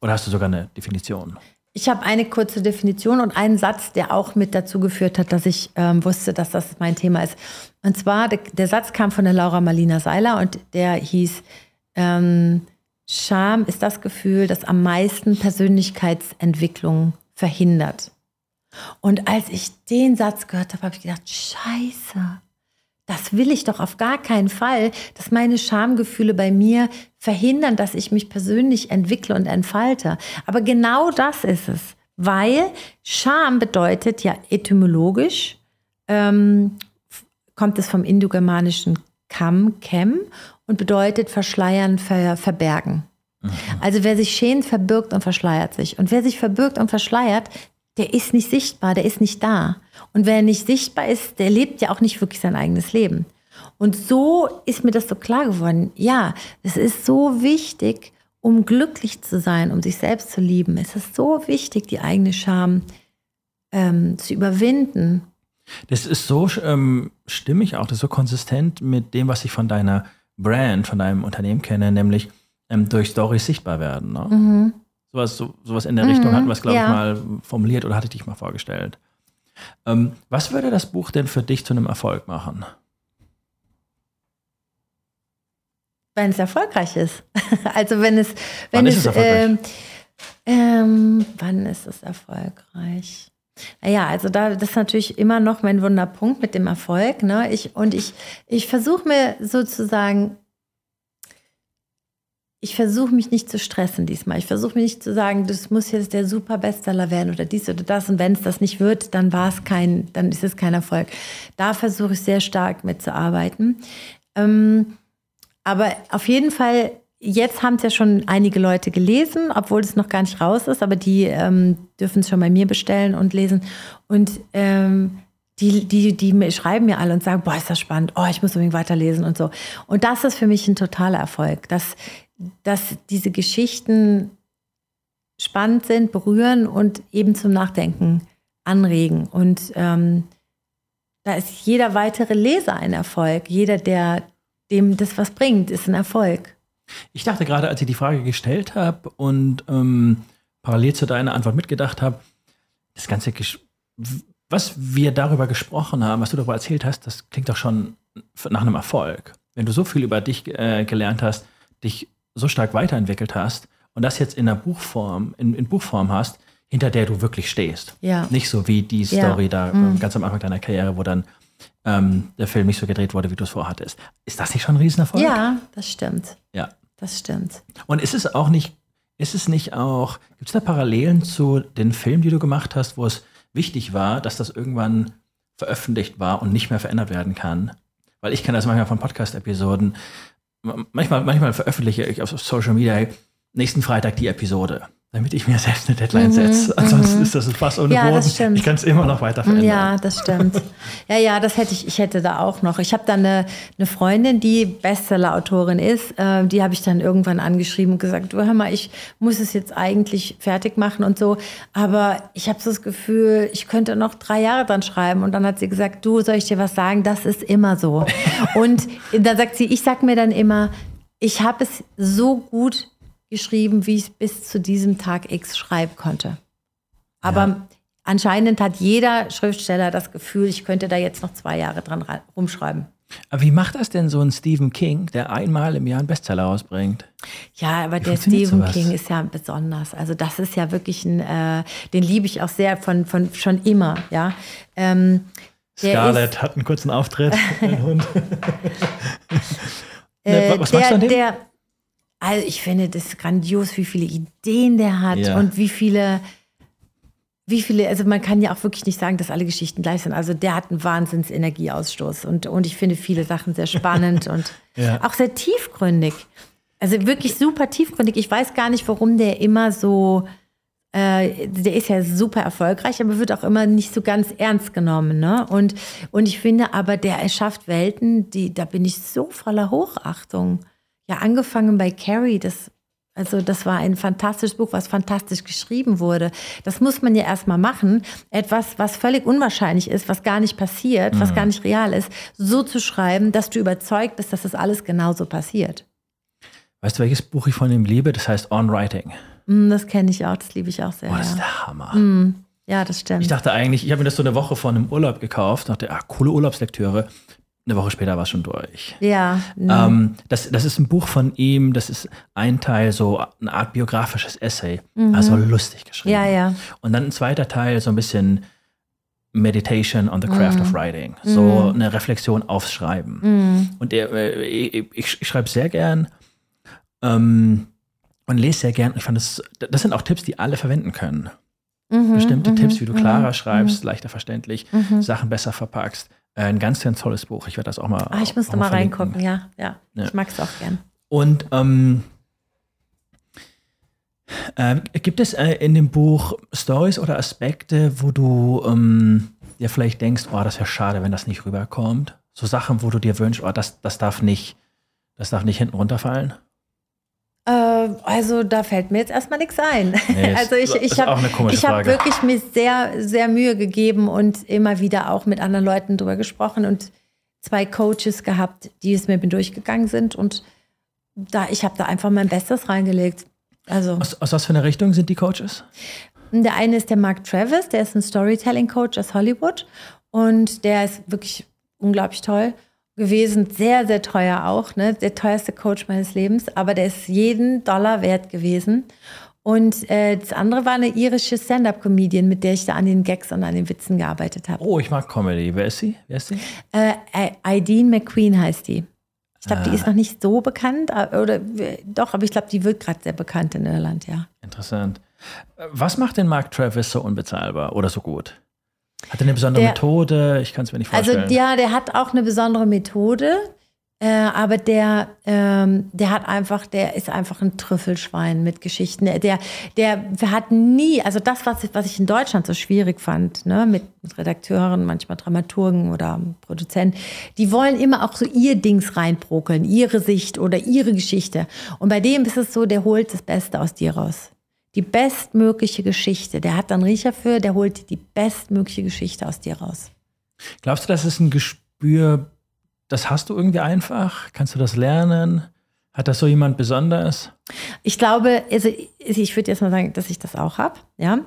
Oder hast du sogar eine Definition? Ich habe eine kurze Definition und einen Satz, der auch mit dazu geführt hat, dass ich ähm, wusste, dass das mein Thema ist. Und zwar, der, der, Satz kam von der Laura Marlina Seiler und der hieß, ähm, Scham ist das Gefühl, das am meisten Persönlichkeitsentwicklung verhindert. Und als ich den Satz gehört habe, habe ich gedacht, scheiße, Das will ich doch auf gar keinen Fall, dass meine Schamgefühle bei mir verhindern, dass ich mich persönlich entwickle und entfalte. Aber genau das ist es, weil Scham bedeutet ja etymologisch, ähm, kommt es vom indogermanischen Kam, Kem und bedeutet verschleiern, ver, verbergen. Mhm. Also wer sich schämt, verbirgt und verschleiert sich. Und wer sich verbirgt und verschleiert, der ist nicht sichtbar, der ist nicht da. Und wer nicht sichtbar ist, der lebt ja auch nicht wirklich sein eigenes Leben. Und so ist mir das so klar geworden. Ja, es ist so wichtig, um glücklich zu sein, um sich selbst zu lieben. Es ist so wichtig, die eigene Scham ähm, zu überwinden. Das ist so ähm, stimmig auch, das ist so konsistent mit dem, was ich von deiner Brand, von deinem Unternehmen kenne, nämlich ähm, durch Stories sichtbar werden. Ne? Mhm. Sowas, so, sowas in der Richtung mhm, hatten wir es, glaube ja. ich, mal formuliert oder hatte ich dich mal vorgestellt. Ähm, was würde das Buch denn für dich zu einem Erfolg machen? Wenn es erfolgreich ist. [LAUGHS] also wenn es, wenn wann es, ist es erfolgreich? Ähm, ähm, wann ist es erfolgreich? Naja, also da das ist natürlich immer noch mein Wunderpunkt mit dem Erfolg. Ne? Ich, und ich, ich versuche mir sozusagen ich versuche mich nicht zu stressen diesmal. Ich versuche mich nicht zu sagen, das muss jetzt der super Bestseller werden oder dies oder das. Und wenn es das nicht wird, dann war es kein, dann ist es kein Erfolg. Da versuche ich sehr stark mitzuarbeiten. Ähm, aber auf jeden Fall, jetzt haben es ja schon einige Leute gelesen, obwohl es noch gar nicht raus ist, aber die ähm, dürfen es schon bei mir bestellen und lesen. Und ähm, die, die, die schreiben mir alle und sagen, boah, ist das spannend, oh, ich muss unbedingt weiterlesen und so. Und das ist für mich ein totaler Erfolg, dass dass diese Geschichten spannend sind, berühren und eben zum Nachdenken anregen. Und ähm, da ist jeder weitere Leser ein Erfolg. Jeder, der dem das was bringt, ist ein Erfolg. Ich dachte gerade, als ich die Frage gestellt habe und ähm, parallel zu deiner Antwort mitgedacht habe, das ganze, Ges was wir darüber gesprochen haben, was du darüber erzählt hast, das klingt doch schon nach einem Erfolg. Wenn du so viel über dich äh, gelernt hast, dich so stark weiterentwickelt hast und das jetzt in der Buchform, in, in Buchform hast, hinter der du wirklich stehst. Ja. Nicht so wie die Story ja. da mhm. ganz am Anfang deiner Karriere, wo dann ähm, der Film nicht so gedreht wurde, wie du es vorhattest. Ist das nicht schon ein Riesenerfolg? Ja, das stimmt. Ja. Das stimmt. Und ist es auch nicht, ist es nicht auch, gibt es da Parallelen zu den Filmen, die du gemacht hast, wo es wichtig war, dass das irgendwann veröffentlicht war und nicht mehr verändert werden kann? Weil ich kenne das manchmal von Podcast-Episoden, manchmal, manchmal veröffentliche ich auf Social Media nächsten Freitag die Episode damit ich mir selbst eine Deadline mhm, setze. Ansonsten mhm. ist das fast ohne ja, Boden. Ich kann es immer noch weiter verändern. Ja, das stimmt. ja, ja, das hätte ich, ich hätte da auch noch. Ich habe dann eine, eine Freundin, die Bestseller-Autorin ist, äh, die habe ich dann irgendwann angeschrieben und gesagt, du hör mal, ich muss es jetzt eigentlich fertig machen und so, aber ich habe so das Gefühl, ich könnte noch drei Jahre dran schreiben. Und dann hat sie gesagt, du, soll ich dir was sagen? Das ist immer so. [LAUGHS] und dann sagt sie, ich sag mir dann immer, ich habe es so gut geschrieben, wie ich es bis zu diesem Tag X schreiben konnte. Aber ja. anscheinend hat jeder Schriftsteller das Gefühl, ich könnte da jetzt noch zwei Jahre dran rumschreiben. Aber wie macht das denn so ein Stephen King, der einmal im Jahr einen Bestseller rausbringt? Ja, aber wie der Stephen sowas? King ist ja besonders. Also das ist ja wirklich ein, äh, den liebe ich auch sehr von, von schon immer. Ja. Ähm, Scarlett ist, hat einen kurzen Auftritt. Hund. [LAUGHS] äh, Was der, du an dem? Der, also ich finde das grandios, wie viele Ideen der hat ja. und wie viele, wie viele, also man kann ja auch wirklich nicht sagen, dass alle Geschichten gleich sind. Also der hat einen Wahnsinns-Energieausstoß und, und ich finde viele Sachen sehr spannend und [LAUGHS] ja. auch sehr tiefgründig. Also wirklich super tiefgründig. Ich weiß gar nicht, warum der immer so, äh, der ist ja super erfolgreich, aber wird auch immer nicht so ganz ernst genommen. Ne? Und, und ich finde aber, der erschafft Welten, die, da bin ich so voller Hochachtung ja angefangen bei Carrie, das also das war ein fantastisches Buch, was fantastisch geschrieben wurde. Das muss man ja erstmal machen. Etwas, was völlig unwahrscheinlich ist, was gar nicht passiert, mhm. was gar nicht real ist, so zu schreiben, dass du überzeugt bist, dass das alles genauso passiert. Weißt du, welches Buch ich von ihm liebe? Das heißt On Writing. Mm, das kenne ich auch, das liebe ich auch sehr. Boah, das ist der Hammer. Mm, ja, das stimmt. Ich dachte eigentlich, ich habe mir das so eine Woche vor einem Urlaub gekauft, dachte, ah, coole Urlaubslektüre eine Woche später war es schon durch. Ja. Ne. Ähm, das, das ist ein Buch von ihm, das ist ein Teil so eine Art biografisches Essay, mhm. also lustig geschrieben. Ja, ja. Und dann ein zweiter Teil so ein bisschen Meditation on the Craft mm. of Writing. So mm. eine Reflexion aufs Schreiben. Mm. Und äh, ich, ich, ich schreibe sehr gern ähm, und lese sehr gern. Ich fand das, das sind auch Tipps, die alle verwenden können. Mhm, Bestimmte mhm, Tipps, wie du klarer mhm, schreibst, mhm. leichter verständlich, mhm. Sachen besser verpackst. Ein ganz, ganz tolles Buch. Ich werde das auch mal. Ah, ich muss da mal reingucken, ja, ja. ja. Ich mag es auch gern. Und ähm, äh, gibt es äh, in dem Buch Stories oder Aspekte, wo du ähm, dir vielleicht denkst, oh, das wäre schade, wenn das nicht rüberkommt? So Sachen, wo du dir wünschst, oh, das, das darf nicht, das darf nicht hinten runterfallen? Äh, also da fällt mir jetzt erstmal nichts ein. Nee, [LAUGHS] also ich, ich habe hab wirklich mir sehr, sehr Mühe gegeben und immer wieder auch mit anderen Leuten drüber gesprochen und zwei Coaches gehabt, die es mir durchgegangen sind und da, ich habe da einfach mein Bestes reingelegt. Also, aus, aus was für einer Richtung sind die Coaches? Der eine ist der Mark Travis, der ist ein Storytelling-Coach aus Hollywood und der ist wirklich unglaublich toll gewesen, sehr, sehr teuer auch, ne? der teuerste Coach meines Lebens, aber der ist jeden Dollar wert gewesen. Und äh, das andere war eine irische Stand-up-Comedian, mit der ich da an den Gags und an den Witzen gearbeitet habe. Oh, ich mag Comedy. Wer ist sie? Wer ist sie? Äh, Ideen McQueen heißt die. Ich glaube, ah. die ist noch nicht so bekannt, äh, oder doch, aber ich glaube, die wird gerade sehr bekannt in Irland, ja. Interessant. Was macht den Mark Travis so unbezahlbar oder so gut? Hat er eine besondere der, Methode? Ich kann es mir nicht also, vorstellen. Also ja, der hat auch eine besondere Methode, äh, aber der, ähm, der hat einfach, der ist einfach ein Trüffelschwein mit Geschichten. Der, der, hat nie, also das, was ich, was ich in Deutschland so schwierig fand, ne, mit, mit Redakteuren, manchmal Dramaturgen oder Produzenten, die wollen immer auch so ihr Dings reinbrokeln, ihre Sicht oder ihre Geschichte. Und bei dem ist es so, der holt das Beste aus dir raus die bestmögliche Geschichte. Der hat dann Riecher für, der holt die bestmögliche Geschichte aus dir raus. Glaubst du, das ist ein Gespür, das hast du irgendwie einfach? Kannst du das lernen? Hat das so jemand besonders? Ich glaube, also ich würde jetzt mal sagen, dass ich das auch habe. Ja?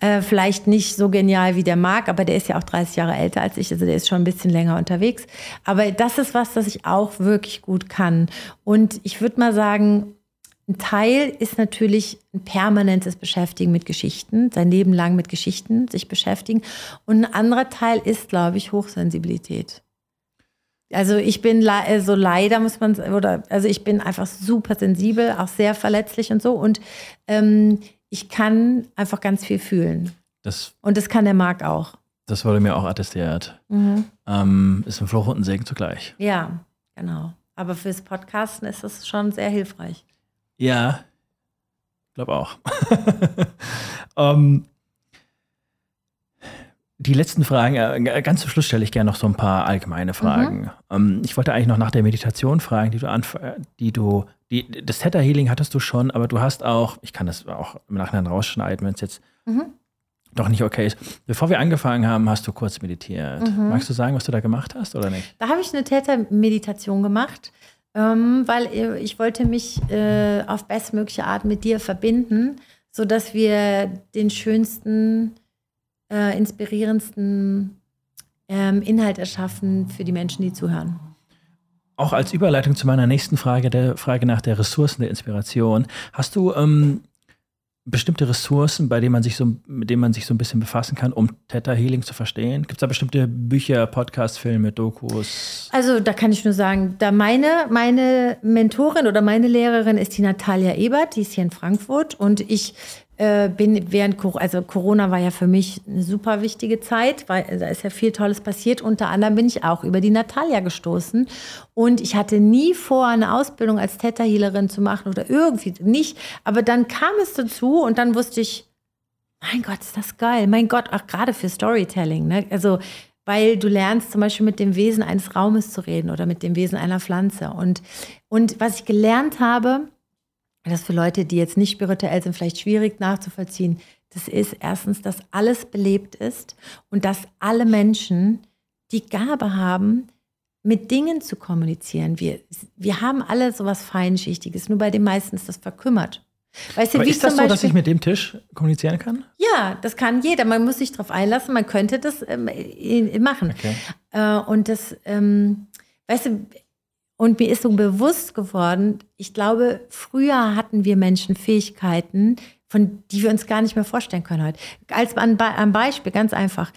Äh, vielleicht nicht so genial wie der Marc, aber der ist ja auch 30 Jahre älter als ich, also der ist schon ein bisschen länger unterwegs. Aber das ist was, das ich auch wirklich gut kann. Und ich würde mal sagen, ein Teil ist natürlich ein permanentes Beschäftigen mit Geschichten, sein Leben lang mit Geschichten sich beschäftigen. Und ein anderer Teil ist, glaube ich, Hochsensibilität. Also ich bin le also leider muss man oder also ich bin einfach super sensibel, auch sehr verletzlich und so und ähm, ich kann einfach ganz viel fühlen. Das, und das kann der Marc auch. Das wurde mir auch attestiert. Mhm. Ähm, ist ein Fluch und ein Segen zugleich. Ja, genau. Aber fürs Podcasten ist das schon sehr hilfreich. Ja, glaube auch. um, [LAUGHS] ähm, die letzten Fragen, äh, ganz zum Schluss stelle ich gerne noch so ein paar allgemeine Fragen. Mhm. Um, ähm, ich wollte eigentlich noch nach der Meditation fragen, die du anf die du, die, das Theta Healing hattest du schon, aber du hast auch, ich kann das auch im Nachhinein rausschneiden, wenn es jetzt mhm. doch nicht okay ist. Bevor wir angefangen haben, hast du kurz meditiert. Mhm. Magst du sagen, was du da gemacht hast oder nicht? Da habe ich eine Theta-Meditation gemacht ähm, weil äh, ich wollte mich äh, auf bestmögliche Art mit dir verbinden, sodass wir den schönsten, äh, inspirierendsten ähm, Inhalt erschaffen für die Menschen, die zuhören. Auch als Überleitung zu meiner nächsten Frage, der Frage nach der Ressourcen der Inspiration. Hast du ähm, bestimmte Ressourcen, bei denen man sich so, mit denen man sich so ein bisschen befassen kann, um Theta Healing zu verstehen? Gibt es da bestimmte Bücher, Podcasts, Filme, Dokus? Also da kann ich nur sagen, da meine, meine Mentorin oder meine Lehrerin ist die Natalia Ebert, die ist hier in Frankfurt und ich äh, bin während also Corona war ja für mich eine super wichtige Zeit, weil da ist ja viel Tolles passiert. Unter anderem bin ich auch über die Natalia gestoßen und ich hatte nie vor, eine Ausbildung als Theta zu machen oder irgendwie nicht. Aber dann kam es dazu und dann wusste ich, mein Gott, ist das geil. Mein Gott, auch gerade für Storytelling. Ne? Also weil du lernst zum Beispiel mit dem Wesen eines Raumes zu reden oder mit dem Wesen einer Pflanze. Und, und was ich gelernt habe, das ist für Leute, die jetzt nicht spirituell sind, vielleicht schwierig nachzuvollziehen. Das ist erstens, dass alles belebt ist und dass alle Menschen die Gabe haben, mit Dingen zu kommunizieren. Wir, wir haben alle sowas Feinschichtiges, nur bei den meisten ist das verkümmert. Weißt du, Aber wie ist das Beispiel, so, dass ich mit dem Tisch kommunizieren kann? Ja, das kann jeder. Man muss sich darauf einlassen, man könnte das ähm, machen. Okay. Äh, und das, ähm, weißt du, und mir ist so bewusst geworden, ich glaube, früher hatten wir Menschen Fähigkeiten, von die wir uns gar nicht mehr vorstellen können heute. Als ein Beispiel, ganz einfach.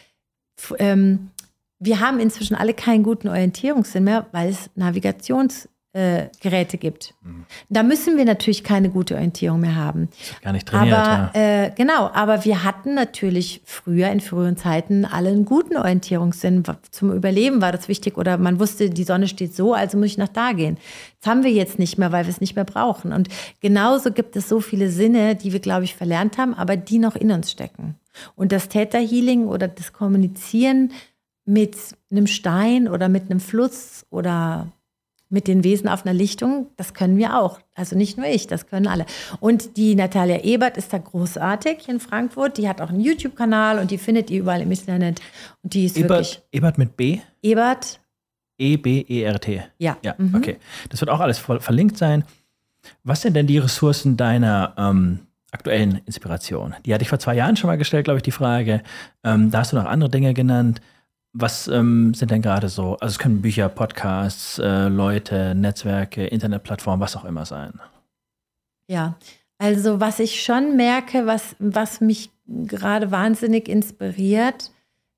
ähm, wir haben inzwischen alle keinen guten Orientierungssinn mehr, weil es Navigations- äh, Geräte gibt. Mhm. Da müssen wir natürlich keine gute Orientierung mehr haben. Gar nicht trainiert. Aber, ja. äh, genau, aber wir hatten natürlich früher, in früheren Zeiten, alle einen guten Orientierungssinn. Zum Überleben war das wichtig oder man wusste, die Sonne steht so, also muss ich nach da gehen. Das haben wir jetzt nicht mehr, weil wir es nicht mehr brauchen. Und genauso gibt es so viele Sinne, die wir, glaube ich, verlernt haben, aber die noch in uns stecken. Und das Täterhealing oder das Kommunizieren mit einem Stein oder mit einem Fluss oder mit den Wesen auf einer Lichtung, das können wir auch. Also nicht nur ich, das können alle. Und die Natalia Ebert ist da großartig in Frankfurt. Die hat auch einen YouTube-Kanal und die findet ihr überall im Internet. Und die ist Ebert, wirklich. Ebert mit B? Ebert. E-B-E-R-T. Ja. Ja, mhm. okay. Das wird auch alles verlinkt sein. Was sind denn die Ressourcen deiner ähm, aktuellen Inspiration? Die hatte ich vor zwei Jahren schon mal gestellt, glaube ich, die Frage. Ähm, da hast du noch andere Dinge genannt. Was ähm, sind denn gerade so? Also es können Bücher, Podcasts, äh, Leute, Netzwerke, Internetplattformen, was auch immer sein. Ja, also was ich schon merke, was, was mich gerade wahnsinnig inspiriert,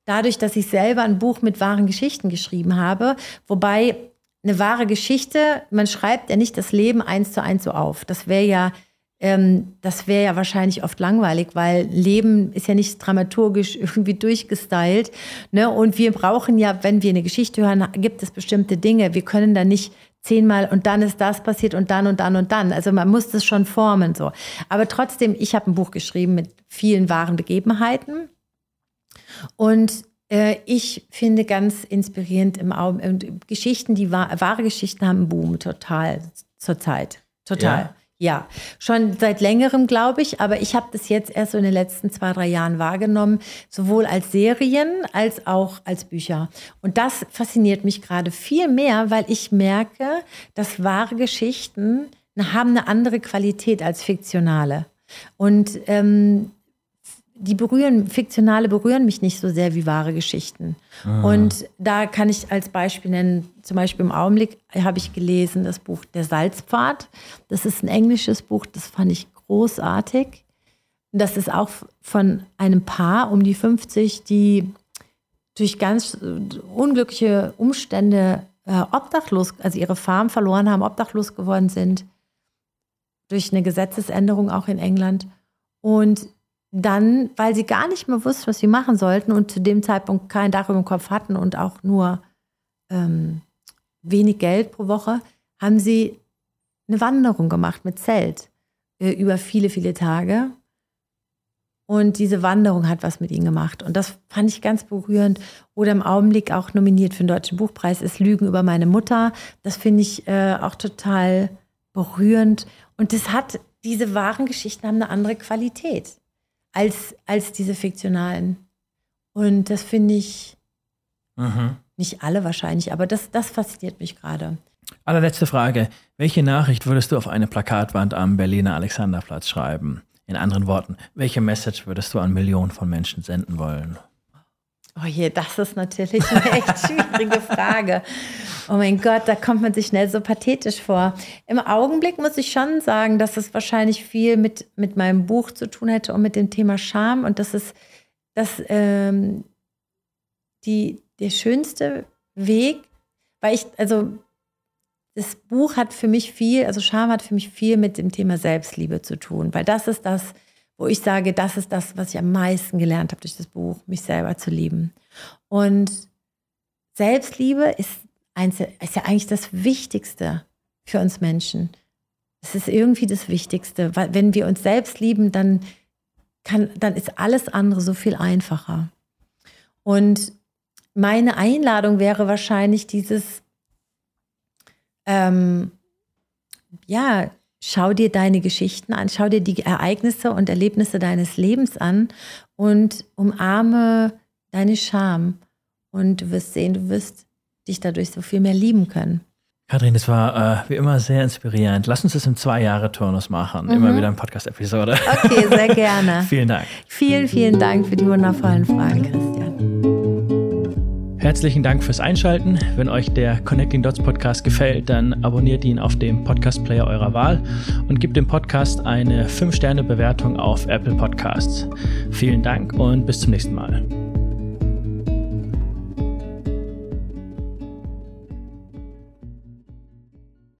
dadurch, dass ich selber ein Buch mit wahren Geschichten geschrieben habe, wobei eine wahre Geschichte, man schreibt ja nicht das Leben eins zu eins so auf. Das wäre ja ähm, das wäre ja wahrscheinlich oft langweilig, weil Leben ist ja nicht dramaturgisch [LAUGHS] irgendwie durchgestylt. Ne? Und wir brauchen ja, wenn wir eine Geschichte hören, gibt es bestimmte Dinge. Wir können da nicht zehnmal und dann ist das passiert und dann und dann und dann. Also man muss das schon formen so. Aber trotzdem, ich habe ein Buch geschrieben mit vielen wahren Begebenheiten und äh, ich finde ganz inspirierend im Augen, Geschichten, die wahre Geschichten haben Boom total zurzeit. Total. Ja. Ja, schon seit längerem, glaube ich, aber ich habe das jetzt erst so in den letzten zwei, drei Jahren wahrgenommen, sowohl als Serien als auch als Bücher. Und das fasziniert mich gerade viel mehr, weil ich merke, dass wahre Geschichten haben eine andere Qualität als fiktionale. Und ähm, die berühren, fiktionale berühren mich nicht so sehr wie wahre Geschichten. Ah. Und da kann ich als Beispiel nennen, zum Beispiel im Augenblick habe ich gelesen das Buch Der Salzpfad. Das ist ein englisches Buch, das fand ich großartig. Das ist auch von einem Paar um die 50, die durch ganz unglückliche Umstände äh, obdachlos, also ihre Farm verloren haben, obdachlos geworden sind. Durch eine Gesetzesänderung auch in England. Und dann, weil sie gar nicht mehr wussten, was sie machen sollten und zu dem Zeitpunkt kein Dach über dem Kopf hatten und auch nur ähm, wenig Geld pro Woche, haben sie eine Wanderung gemacht mit Zelt äh, über viele, viele Tage. Und diese Wanderung hat was mit ihnen gemacht. Und das fand ich ganz berührend. Oder im Augenblick auch nominiert für den Deutschen Buchpreis ist Lügen über meine Mutter. Das finde ich äh, auch total berührend. Und das hat, diese wahren Geschichten haben eine andere Qualität als, als diese fiktionalen. Und das finde ich, mhm. nicht alle wahrscheinlich, aber das, das fasziniert mich gerade. Allerletzte Frage. Welche Nachricht würdest du auf eine Plakatwand am Berliner Alexanderplatz schreiben? In anderen Worten, welche Message würdest du an Millionen von Menschen senden wollen? Oh je, das ist natürlich eine [LAUGHS] echt schwierige Frage. Oh mein Gott, da kommt man sich schnell so pathetisch vor. Im Augenblick muss ich schon sagen, dass es wahrscheinlich viel mit, mit meinem Buch zu tun hätte und mit dem Thema Scham und das ist dass ähm, die, der schönste Weg, weil ich, also das Buch hat für mich viel, also Scham hat für mich viel mit dem Thema Selbstliebe zu tun, weil das ist das, wo ich sage, das ist das, was ich am meisten gelernt habe durch das Buch, mich selber zu lieben. Und Selbstliebe ist, ist ja eigentlich das Wichtigste für uns Menschen. Es ist irgendwie das Wichtigste, weil wenn wir uns selbst lieben, dann, kann, dann ist alles andere so viel einfacher. Und meine Einladung wäre wahrscheinlich dieses, ähm, ja, schau dir deine Geschichten an, schau dir die Ereignisse und Erlebnisse deines Lebens an und umarme deine Scham. Und du wirst sehen, du wirst dich dadurch so viel mehr lieben können. Kathrin, das war äh, wie immer sehr inspirierend. Lass uns das im Zwei-Jahre-Turnus machen. Mhm. Immer wieder eine Podcast-Episode. Okay, sehr gerne. [LAUGHS] vielen Dank. Vielen, vielen Dank für die wundervollen Fragen, Christian. Herzlichen Dank fürs Einschalten. Wenn euch der Connecting Dots Podcast gefällt, dann abonniert ihn auf dem Podcast Player eurer Wahl und gebt dem Podcast eine 5-Sterne-Bewertung auf Apple Podcasts. Vielen Dank und bis zum nächsten Mal.